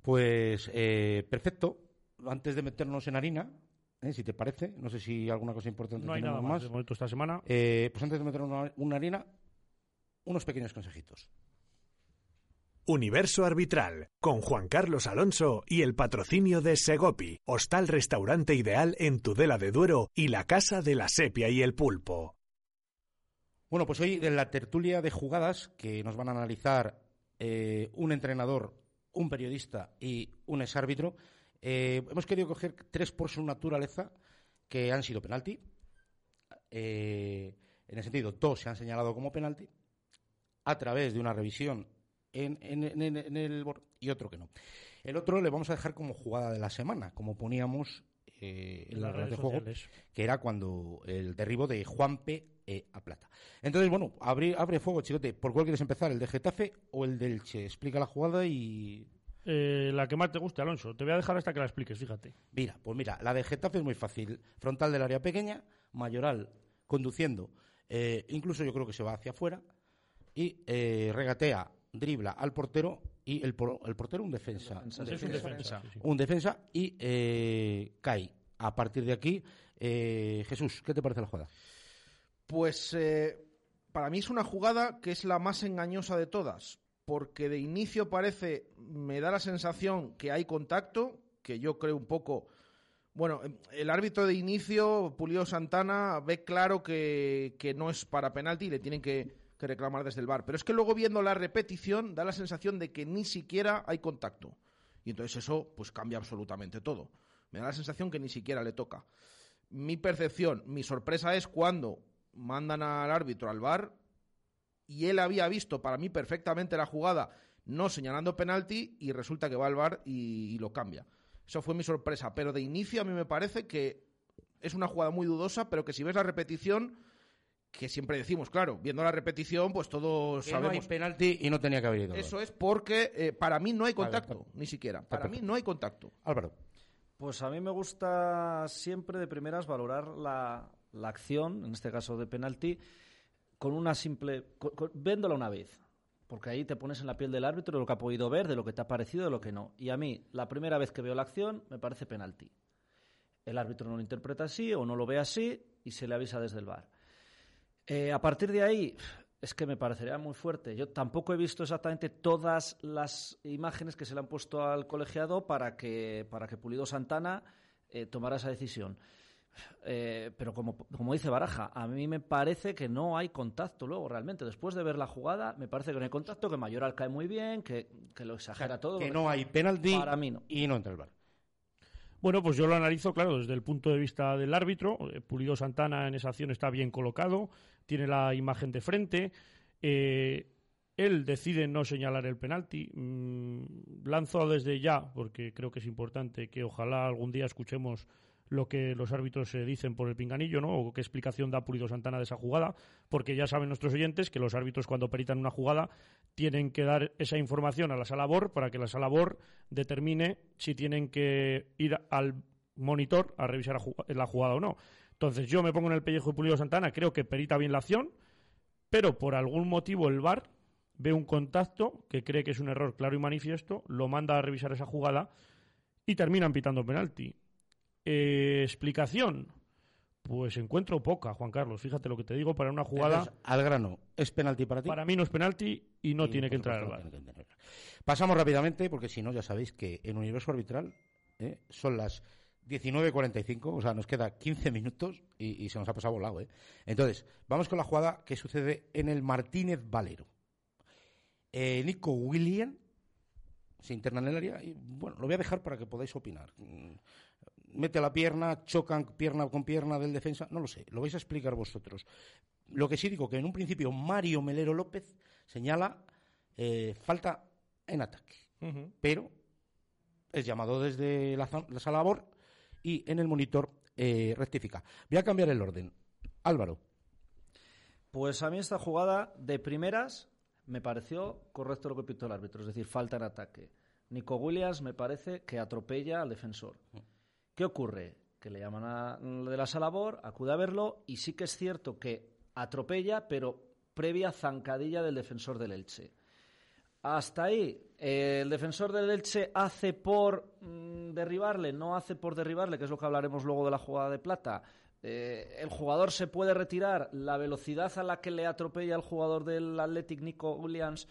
Pues eh, perfecto. Antes de meternos en harina, ¿eh? si te parece. No sé si alguna cosa importante no hay nada más. De momento esta semana. Eh, pues antes de meter una, una harina, unos pequeños consejitos. Universo Arbitral, con Juan Carlos Alonso y el patrocinio de Segopi, hostal restaurante ideal en Tudela de Duero y la casa de la sepia y el pulpo. Bueno, pues hoy en la tertulia de jugadas que nos van a analizar eh, un entrenador, un periodista y un exárbitro, eh, hemos querido coger tres por su naturaleza que han sido penalti. Eh, en el sentido, dos se han señalado como penalti a través de una revisión en, el y otro que no. El otro le vamos a dejar como jugada de la semana, como poníamos eh, en las redes de juego, que era cuando el derribo de Juanpe a Plata. Entonces, bueno, abre, abre fuego, chicote. ¿Por cuál quieres empezar? ¿El de Getafe o el del Che? Explica la jugada y eh, la que más te guste, Alonso. Te voy a dejar hasta que la expliques, fíjate. Mira, pues mira, la de Getafe es muy fácil. Frontal del área pequeña, Mayoral conduciendo, eh, incluso yo creo que se va hacia afuera, y eh, regatea, dribla al portero, y el, portero un defensa. un defensa. Un defensa, y cae. A partir de aquí, Jesús, ¿qué te parece la jugada? Pues para mí es una jugada que es la más engañosa de todas, porque de inicio parece, me da la sensación que hay contacto, que yo creo un poco. Bueno, el árbitro de inicio, Pulio Santana, ve claro que, no es para penalti y le tienen que, reclamar desde el bar. Pero es que luego viendo la repetición da la sensación de que ni siquiera hay contacto. Y entonces eso pues cambia absolutamente todo. Me da la sensación que ni siquiera le toca. Mi percepción, mi sorpresa es cuando mandan al árbitro al bar y él había visto para mí perfectamente la jugada, no señalando penalti, y resulta que va al bar y, lo cambia. Eso fue mi sorpresa. Pero de inicio a mí me parece que es una jugada muy dudosa, pero que si ves la repetición, que siempre decimos, claro, viendo la repetición, pues todos Que no sabemos. hay penalti y no tenía que haber ido. Eso es porque eh, para mí no hay contacto, ni siquiera. Para mí no hay contacto. Álvaro. Pues a mí me gusta siempre de primeras valorar la, la acción, en este caso de penalti, con una simple. con- con- viéndola una vez. Porque ahí te pones en la piel del árbitro de lo que ha podido ver, de lo que te ha parecido, de lo que no. Y a mí, la primera vez que veo la acción, me parece penalti. El árbitro no lo interpreta así o no lo ve así y se le avisa desde el bar. Eh, a partir de ahí, es que me parecería muy fuerte. Yo tampoco he visto exactamente todas las imágenes que se le han puesto al colegiado para que, para que Pulido Santana eh, tomara esa decisión. Eh, pero como, como dice Baraja, a mí me parece que no hay contacto luego realmente. Después de ver la jugada, me parece que no hay contacto, que Mayoral cae muy bien, que, que lo exagera todo. Que no hay penalti Para mí no. y no entra el bar. Bueno, pues yo lo analizo, claro, desde el punto de vista del árbitro. Eh, Pulido Santana en esa acción está bien colocado, tiene la imagen de frente. eh, él decide no señalar el penalti. Mm, lanzo desde ya, porque creo que es importante que ojalá algún día escuchemos lo que los árbitros se dicen por el pinganillo, ¿no? O qué explicación da Pulido Santana de esa jugada, porque ya saben nuestros oyentes que los árbitros cuando peritan una jugada tienen que dar esa información a la sala BOR para que la sala BOR determine si tienen que ir al monitor a revisar la jugada o no. Entonces yo me pongo en el pellejo de Pulido Santana, creo que perita bien la acción, pero por algún motivo el VAR ve un contacto que cree que es un error claro y manifiesto, lo manda a revisar esa jugada y terminan pitando penalti. Eh, explicación. Pues encuentro poca, Juan Carlos. Fíjate lo que te digo para una jugada. Entonces, al grano, ¿es penalti para ti? Para mí no es penalti y no Y, tiene que entrar al no entrar. Pasamos rápidamente, porque si no, ya sabéis que en universo arbitral ¿eh? son las 19.45, o sea, nos queda 15 minutos y, y se nos ha pasado volado. ¿eh? Entonces, vamos con la jugada que sucede en el Martínez Valero. Eh, Nico William se interna en el área y, bueno, lo voy a dejar para que podáis opinar. Mm, Mete la pierna, chocan pierna con pierna del defensa, no lo sé, lo vais a explicar vosotros. Lo que sí digo que en un principio Mario Melero López señala eh, falta en ataque, pero es llamado desde la, la sala labor y en el monitor eh, rectifica. Voy a cambiar el orden. Álvaro. Pues a mí esta jugada de primeras me pareció correcto lo que pitó el árbitro, es decir, falta en ataque. Nico Williams me parece que atropella al defensor. ¿Qué ocurre? Que le llaman a de la salabor, acude a verlo y sí que es cierto que atropella, pero previa zancadilla del defensor del Elche. Hasta ahí, eh, el defensor del Elche hace por mm, derribarle, no hace por derribarle, que es lo que hablaremos luego de la jugada de plata. Eh, el jugador se puede retirar, la velocidad a la que le atropella el jugador del Athletic Nico Williams,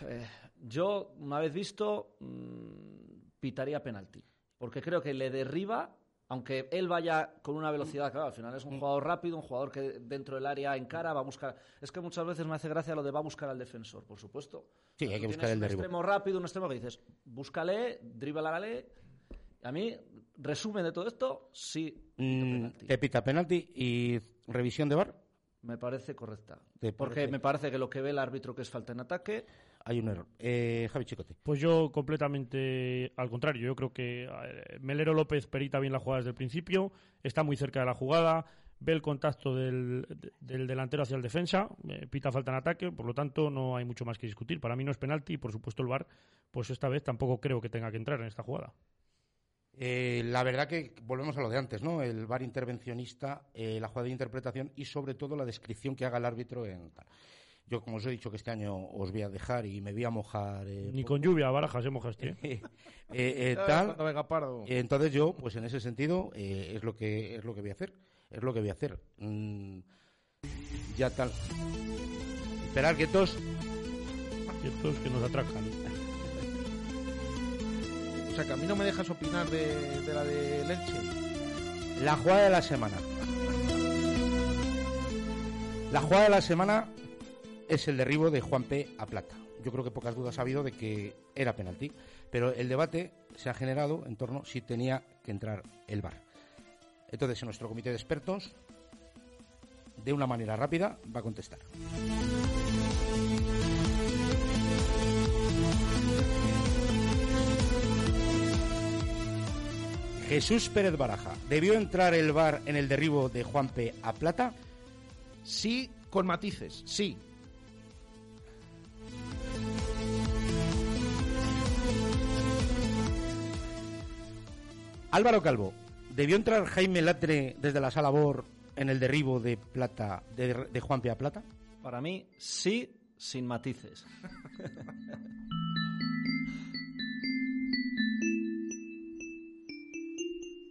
eh, yo, una vez visto, mm, pitaría penalti. Porque creo que le derriba, aunque él vaya con una velocidad, claro, al final es un jugador rápido, un jugador que dentro del área encara, va a buscar. Es que muchas veces me hace gracia lo de va a buscar al defensor, por supuesto. Sí, hay que buscar el un derribo. extremo rápido, un extremo que dices, búscale, dríbalale. A mí, resumen de todo esto, sí, Mm, te pita penalti y revisión de bar. me parece correcta. ¿Te Porque parece? me parece que lo que ve el árbitro que es falta en ataque, Hay un error. Eh, Javi Chicote. Pues yo completamente al contrario. Yo creo que Melero López perita bien la jugada desde el principio, está muy cerca de la jugada, ve el contacto del, de- del delantero hacia el defensa, eh, pita falta en ataque, por lo tanto no hay mucho más que discutir. Para mí no es penalti y por supuesto el VAR, pues esta vez tampoco creo que tenga que entrar en esta jugada. Eh, la verdad que volvemos a lo de antes, ¿no? El VAR intervencionista, eh, la jugada de interpretación y sobre todo la descripción que haga el árbitro en tal. Yo, como os he dicho que este año os voy a dejar y me voy a mojar. eh, Ni con lluvia, barajas, se mojaste. ¿eh? Eh, eh, Ya, tal. cuando venga Pardo. Eh, Entonces yo, pues en ese sentido, eh, es lo que es lo que voy a hacer. Es lo que voy a hacer. Mm, ya tal. Esperar que todos. Ciertos que nos atracan. O sea, que a mí no me dejas opinar de, de la de Leche. La jugada de la semana. La jugada de la semana es el derribo de Juan P. a Plata. Yo creo que pocas dudas ha habido de que era penalti, pero el debate se ha generado en torno si tenía que entrar el VAR. Entonces, nuestro comité de expertos, de una manera rápida, va a contestar. Jesús Pérez Baraja, ¿debió entrar el VAR en el derribo de Juanpe a Plata? Sí, con matices, sí. Álvaro Calvo, ¿debió entrar Jaime Latre desde la sala BOR en el derribo de Plata de, de Juanpe a Plata? Para mí, sí, sin matices.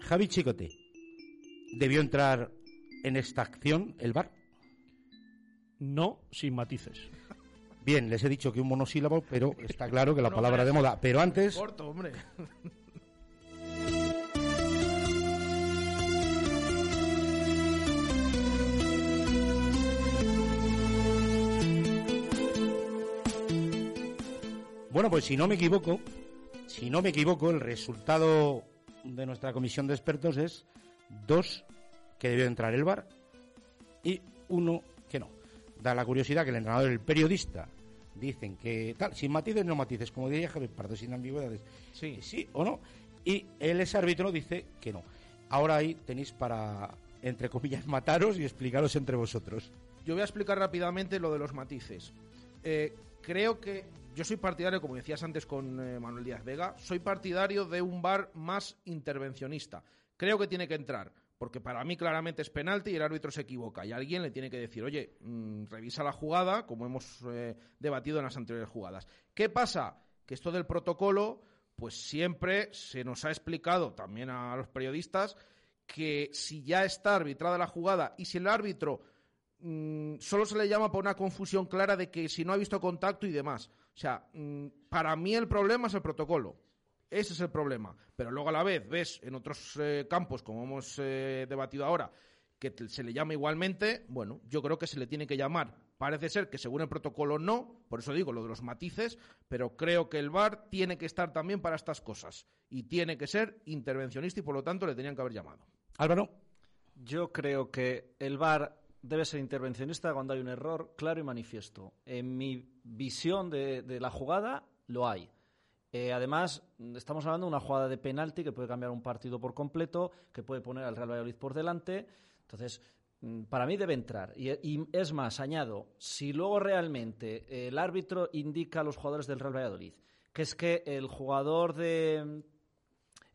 Javi Chicote, ¿debió entrar en esta acción el VAR? No, sin matices. Bien, les he dicho que un monosílabo, pero está claro que la palabra de moda. Pero antes, Corto, hombre. Bueno, pues si no me equivoco, si no me equivoco, el resultado de nuestra comisión de expertos es dos que debió entrar el VAR y uno que no. Da la curiosidad que el entrenador el periodista dicen que tal, sin matices no matices, como diría Javier Pardo, sin ambigüedades. Sí. Sí o no. Y el ex árbitro dice que no. Ahora ahí tenéis para, entre comillas, mataros y explicaros entre vosotros. Yo voy a explicar rápidamente lo de los matices. Eh, creo que yo soy partidario, como decías antes con eh, Manuel Díaz Vega, soy partidario de un bar más intervencionista. Creo que tiene que entrar, porque para mí claramente es penalti y el árbitro se equivoca. Y alguien le tiene que decir, oye, mm, revisa la jugada, como hemos eh, debatido en las anteriores jugadas. ¿Qué pasa? Que esto del protocolo, pues siempre se nos ha explicado también a los periodistas que si ya está arbitrada la jugada y si el árbitro mm, solo se le llama por una confusión clara de que si no ha visto contacto y demás. O sea, mm, para mí el problema es el protocolo. Ese es el problema. Pero luego a la vez ves en otros eh, campos, como hemos eh, debatido ahora, que se le llama igualmente, bueno, yo creo que se le tiene que llamar. Parece ser que según el protocolo no, por eso digo lo de los matices, pero creo que el VAR tiene que estar también para estas cosas. Y tiene que ser intervencionista y por lo tanto le tenían que haber llamado. Álvaro. Yo creo que el VAR debe ser intervencionista cuando hay un error claro y manifiesto. En mi visión de, la jugada, lo hay. Eh, además, estamos hablando de una jugada de penalti que puede cambiar un partido por completo, que puede poner al Real Valladolid por delante. Entonces, mm, para mí debe entrar. Y es más, añado, si luego realmente el árbitro indica a los jugadores del Real Valladolid que es que el jugador de,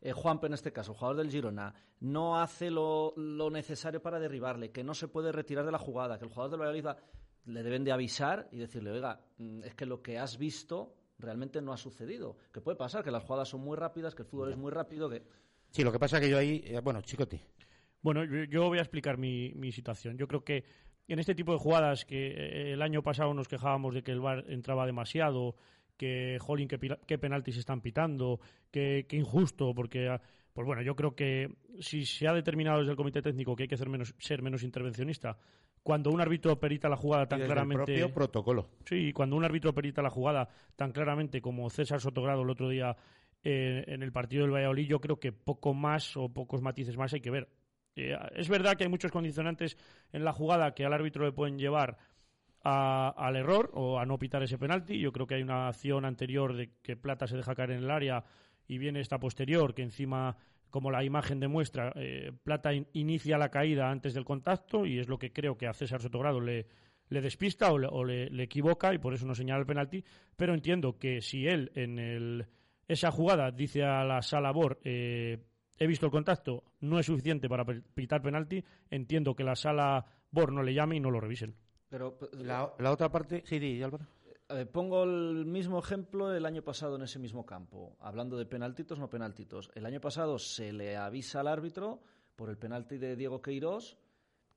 eh, Juanpe en este caso, el jugador del Girona, no hace lo, lo necesario para derribarle, que no se puede retirar de la jugada, que el jugador del Valladolid va- le deben de avisar y decirle, oiga, mm, es que lo que has visto realmente no ha sucedido. Que puede pasar, que las jugadas son muy rápidas, que el fútbol es muy rápido, que... Sí, lo que pasa que yo ahí, eh, bueno, chicote. Bueno, yo, yo voy a explicar mi, mi situación. Yo creo que en este tipo de jugadas que eh, el año pasado nos quejábamos de que el VAR entraba demasiado, que jolín, qué, qué penaltis están pitando, que, que injusto, porque ah, pues bueno, yo creo que si se ha determinado desde el comité técnico que hay que ser menos, ser menos intervencionista, cuando un árbitro perita la jugada tan Y desde el claramente propio protocolo. Sí, cuando un árbitro perita la jugada tan claramente como César Sotogrado el otro día eh, en el partido del Valladolid, yo creo que poco más o pocos matices más hay que ver. Eh, es verdad que hay muchos condicionantes en la jugada que al árbitro le pueden llevar a- al error o a no pitar ese penalti. Yo creo que hay una acción anterior de que Plata se deja caer en el área y viene esta posterior que encima como la imagen demuestra, eh, Plata in- inicia la caída antes del contacto y es lo que creo que a César Sotogrado le, despista o, le, o le- equivoca y por eso no señala el penalti. Pero entiendo que si él en el, esa jugada dice a la sala BOR eh, he visto el contacto, no es suficiente para pitar penalti, entiendo que la sala BOR no le llame y no lo revisen. Pero La, la otra parte, sí, di, Álvaro. Eh, pongo el mismo ejemplo el año pasado en ese mismo campo, hablando de penaltitos, no penaltitos. El año pasado se le avisa al árbitro por el penalti de Diego Queirós,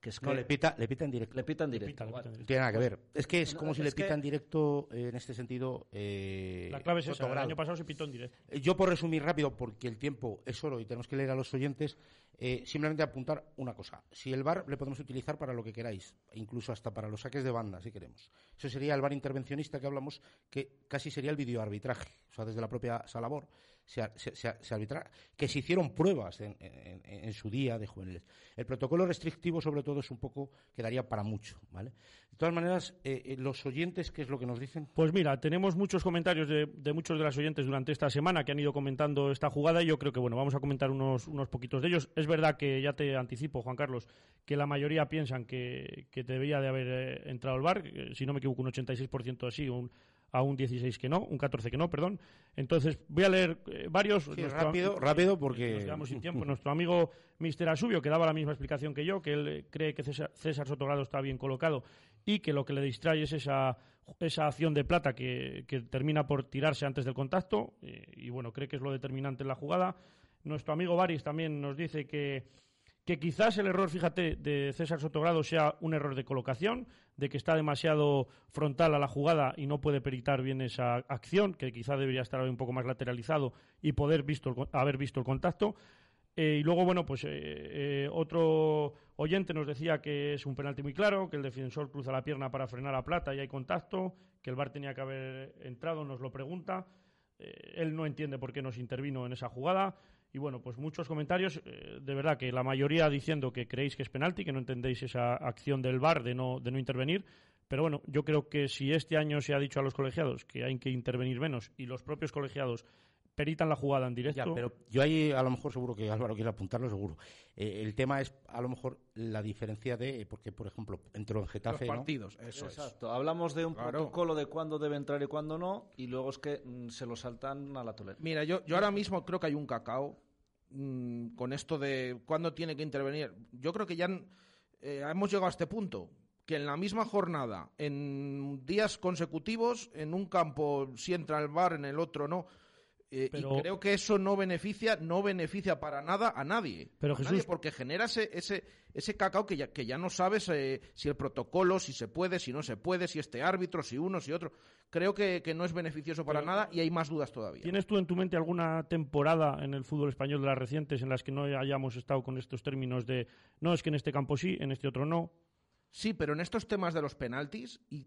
que es que... No, le pita, le pita en directo. Le pita en directo. pita, le pita en vale. No tiene nada que ver. Es que es No, como si es le que- pita en directo eh, en este sentido. eh, La clave es esa, el año pasado se pitó en directo. Eh, Yo, por resumir rápido, porque el tiempo es oro y tenemos que leer a los oyentes, eh, simplemente apuntar una cosa. Si el VAR le podemos utilizar para lo que queráis, incluso hasta para los saques de banda, si queremos. Eso sería el VAR intervencionista que hablamos, que casi sería el videoarbitraje, o sea, desde la propia Salabor. se, se, se arbitra, que se hicieron pruebas en, su día de juveniles. El protocolo restrictivo, sobre todo, es un poco, quedaría para mucho, ¿vale? De todas maneras, eh, eh, los oyentes, ¿qué es lo que nos dicen? Pues mira, tenemos muchos comentarios de, de, muchos de los oyentes durante esta semana que han ido comentando esta jugada y yo creo que, bueno, vamos a comentar unos, unos poquitos de ellos. Es verdad que, ya te anticipo, Juan Carlos, que la mayoría piensan que, que debería de haber eh, entrado al bar, si no me equivoco, un 86% así, un a un 16 que no, un 14 que no, perdón. Entonces, voy a leer eh, varios. Sí, rápido, rápido, porque. Nos quedamos sin tiempo. Nuestro amigo Mister Asubio, que daba la misma explicación que yo, que él cree que César, César Sotogrado está bien colocado y que lo que le distrae es esa, esa acción de plata que, que termina por tirarse antes del contacto. Eh, y bueno, cree que es lo determinante en la jugada. Nuestro amigo Baris también nos dice que que quizás el error, fíjate, de César Sotogrado sea un error de colocación, de que está demasiado frontal a la jugada y no puede peritar bien esa acción, que quizá debería estar un poco más lateralizado y poder visto haber visto el contacto. Eh, y luego, bueno, pues eh, eh, otro oyente nos decía que es un penalti muy claro, que el defensor cruza la pierna para frenar a Plata y hay contacto, que el VAR tenía que haber entrado, nos lo pregunta. él no entiende por qué nos intervino en esa jugada. Y bueno, pues muchos comentarios, de verdad que la mayoría diciendo que creéis que es penalti, que no entendéis esa acción del VAR de no, de no intervenir. Pero bueno, yo creo que si este año se ha dicho a los colegiados que hay que intervenir menos y los propios colegiados peritan la jugada en directo. Ya, pero yo ahí a lo mejor seguro que Álvaro quiere apuntarlo, seguro. Eh, el tema es a lo mejor la diferencia de, porque por ejemplo entró en Getafe. Los partidos, ¿no? eso Exacto. Hablamos de un claro. protocolo de cuándo debe entrar y cuándo no, y luego es que mm, se lo saltan a la tolera. Mira, yo, yo ahora mismo creo que hay un cacao mmm, con esto de cuándo tiene que intervenir. Yo creo que ya eh, hemos llegado a este punto que en la misma jornada, en días consecutivos, en un campo si entra el bar, en el otro no. Eh, Pero... Y creo que eso no beneficia, no beneficia para nada a nadie. Pero a Jesús... nadie porque genera ese, ese, ese cacao que ya, que ya no sabes eh, si el protocolo, si se puede, si no se puede, si este árbitro, si uno, si otro. Creo que, que no es beneficioso para nada y hay más dudas todavía. ¿Tienes tú en tu mente alguna temporada en el fútbol español de las recientes en las que no hayamos estado con estos términos de no, es que en este campo sí, en este otro no? Sí, pero en estos temas de los penaltis y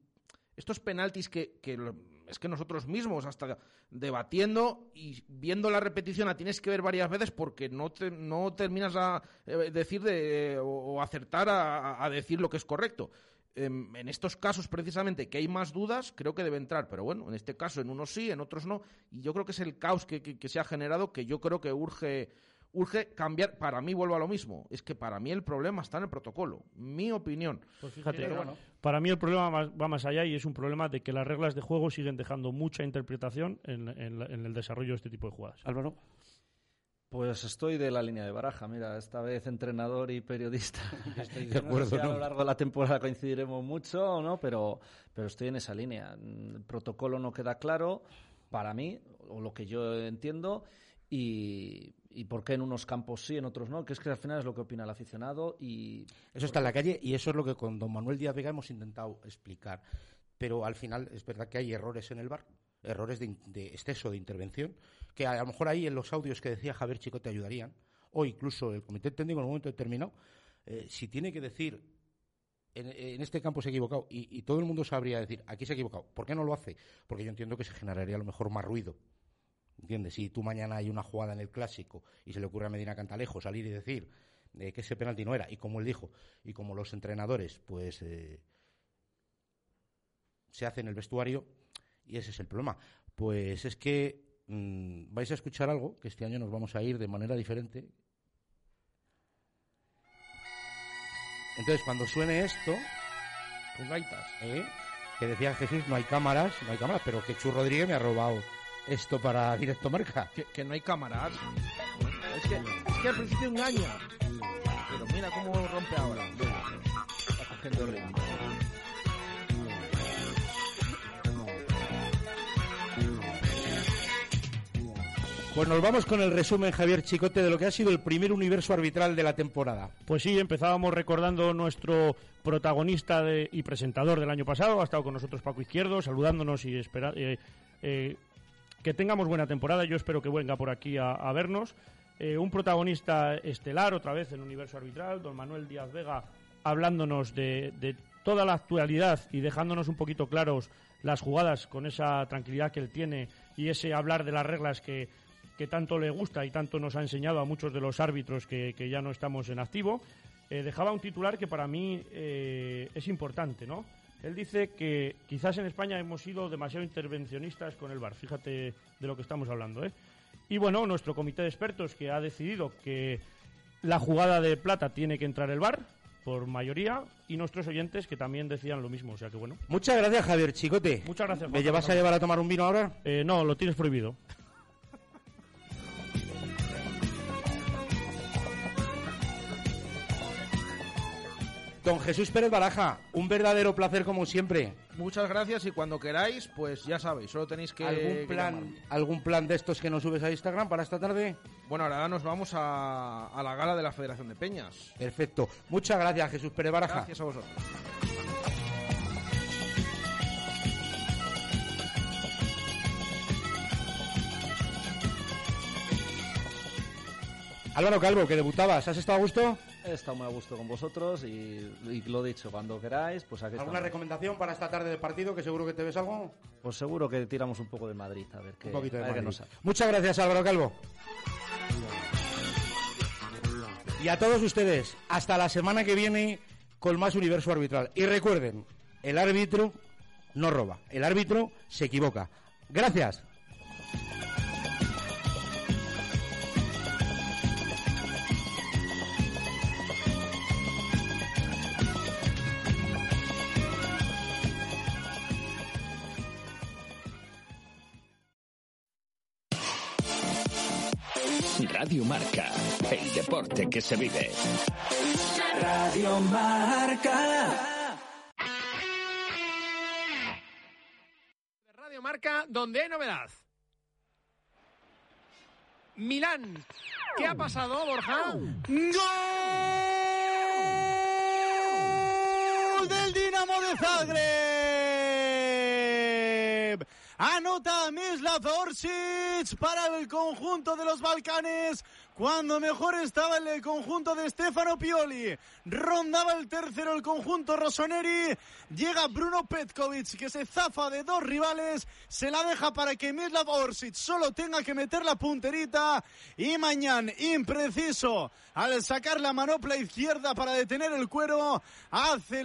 estos penaltis que, que es que nosotros mismos, hasta debatiendo y viendo la repetición, la tienes que ver varias veces porque no, te, no terminas a eh, decir de, o, o acertar a, a, decir lo que es correcto. En, en, estos casos, precisamente, que hay más dudas, creo que debe entrar. Pero bueno, en este caso, en unos sí, en otros no. Y yo creo que es el caos que, que, que se ha generado que yo creo que urge urge cambiar. Para mí, vuelvo a lo mismo. Es que para mí el problema está en el protocolo. Mi opinión. Pues fíjate, Pero, bueno. Para mí el problema va más allá y es un problema de que las reglas de juego siguen dejando mucha interpretación en, en, en el desarrollo de este tipo de jugadas. Álvaro. Pues estoy de la línea de baraja, mira, esta vez entrenador y periodista. Estoy de acuerdo, no sé si a lo largo de la temporada coincidiremos mucho no, pero, pero estoy en esa línea. El protocolo no queda claro para mí, o lo que yo entiendo, y, y por qué en unos campos sí, en otros no, que es que al final es lo que opina el aficionado y... Eso está en la calle y eso es lo que con don Manuel Díaz Vega hemos intentado explicar. Pero al final es verdad que hay errores en el bar, errores de, exceso de intervención, que a lo mejor ahí en los audios que decía Javier Chico te ayudarían, o incluso el comité técnico en un momento determinado, eh, si tiene que decir en, en, este campo se ha equivocado y, y, todo el mundo sabría decir aquí se ha equivocado. ¿Por qué no lo hace? Porque yo entiendo que se generaría a lo mejor más ruido ¿Entiendes? Si tú mañana hay una jugada en el clásico y se le ocurre a Medina Cantalejo salir y decir eh, que ese penalti no era, y como él dijo, y como los entrenadores, pues eh, se hace en el vestuario, y ese es el problema. Pues es que mmm, vais a escuchar algo, que este año nos vamos a ir de manera diferente. Entonces, cuando suene esto, con gaitas, ¿eh? que decía Jesús, no hay cámaras, no hay cámaras, pero que Chu Rodríguez me ha robado esto para Directo Marca. Que, que no hay cámaras. Es que, es que al principio engaña. Pero mira cómo rompe ahora. Pues nos vamos con el resumen, Javier Chicote, de lo que ha sido el primer universo arbitral de la temporada. Pues sí, empezábamos recordando nuestro protagonista de, y presentador del año pasado. Ha estado con nosotros Paco Izquierdo, saludándonos y espera, eh, eh, que tengamos buena temporada. Yo espero que venga por aquí a, vernos. Eh, un protagonista estelar, otra vez en universo arbitral, don Manuel Díaz Vega, hablándonos de, toda la actualidad y dejándonos un poquito claros las jugadas con esa tranquilidad que él tiene y ese hablar de las reglas que que tanto le gusta y tanto nos ha enseñado a muchos de los árbitros que, que ya no estamos en activo, eh, dejaba un titular que para mí eh, es importante, ¿no? Él dice que quizás en España hemos sido demasiado intervencionistas con el VAR. Fíjate de lo que estamos hablando, ¿eh? Y bueno, nuestro comité de expertos que ha decidido que la jugada de plata tiene que entrar el VAR por mayoría y nuestros oyentes que también decían lo mismo, o sea que bueno. Muchas gracias, Javier Chicote. Muchas gracias. ¿Me llevas a llevar a tomar un vino ahora? Eh, no, lo tienes prohibido. Don Jesús Pérez Baraja, un verdadero placer como siempre. Muchas gracias y cuando queráis, pues ya sabéis, solo tenéis que... ¿Algún plan. ¿Algún plan de estos que nos subes a Instagram para esta tarde? Bueno, ahora nos vamos a, a la gala de la Federación de Peñas. Perfecto. Muchas gracias, Jesús Pérez Baraja. Gracias a vosotros. Álvaro Calvo, que debutabas, ¿has estado a gusto? He estado muy a gusto con vosotros y, y lo dicho, cuando queráis, pues aquí ¿Alguna estamos. recomendación para esta tarde de partido? Que seguro que te ves algo. Pues seguro que tiramos un poco de Madrid, a ver qué, Un poquito de a ver qué Madrid. nos sale. Muchas gracias, Álvaro Calvo. Y a todos ustedes, hasta la semana que viene con más universo arbitral. Y recuerden, el árbitro no roba, el árbitro se equivoca. Gracias. Que se vive. Radio Marca. Radio Marca, donde hay novedad. Milán. ¿Qué ha pasado, Borja? ¡Gol del Dinamo de Zagreb! Anota Mislav Orsic para el conjunto de los Balcanes cuando mejor estaba el conjunto de Stefano Pioli. Rondaba el tercero el conjunto Rossoneri. Llega Bruno Petkovic que se zafa de dos rivales. Se la deja para que Mislav Orsic solo tenga que meter la punterita. Y Mañán, impreciso, al sacar la manopla izquierda para detener el cuero, hace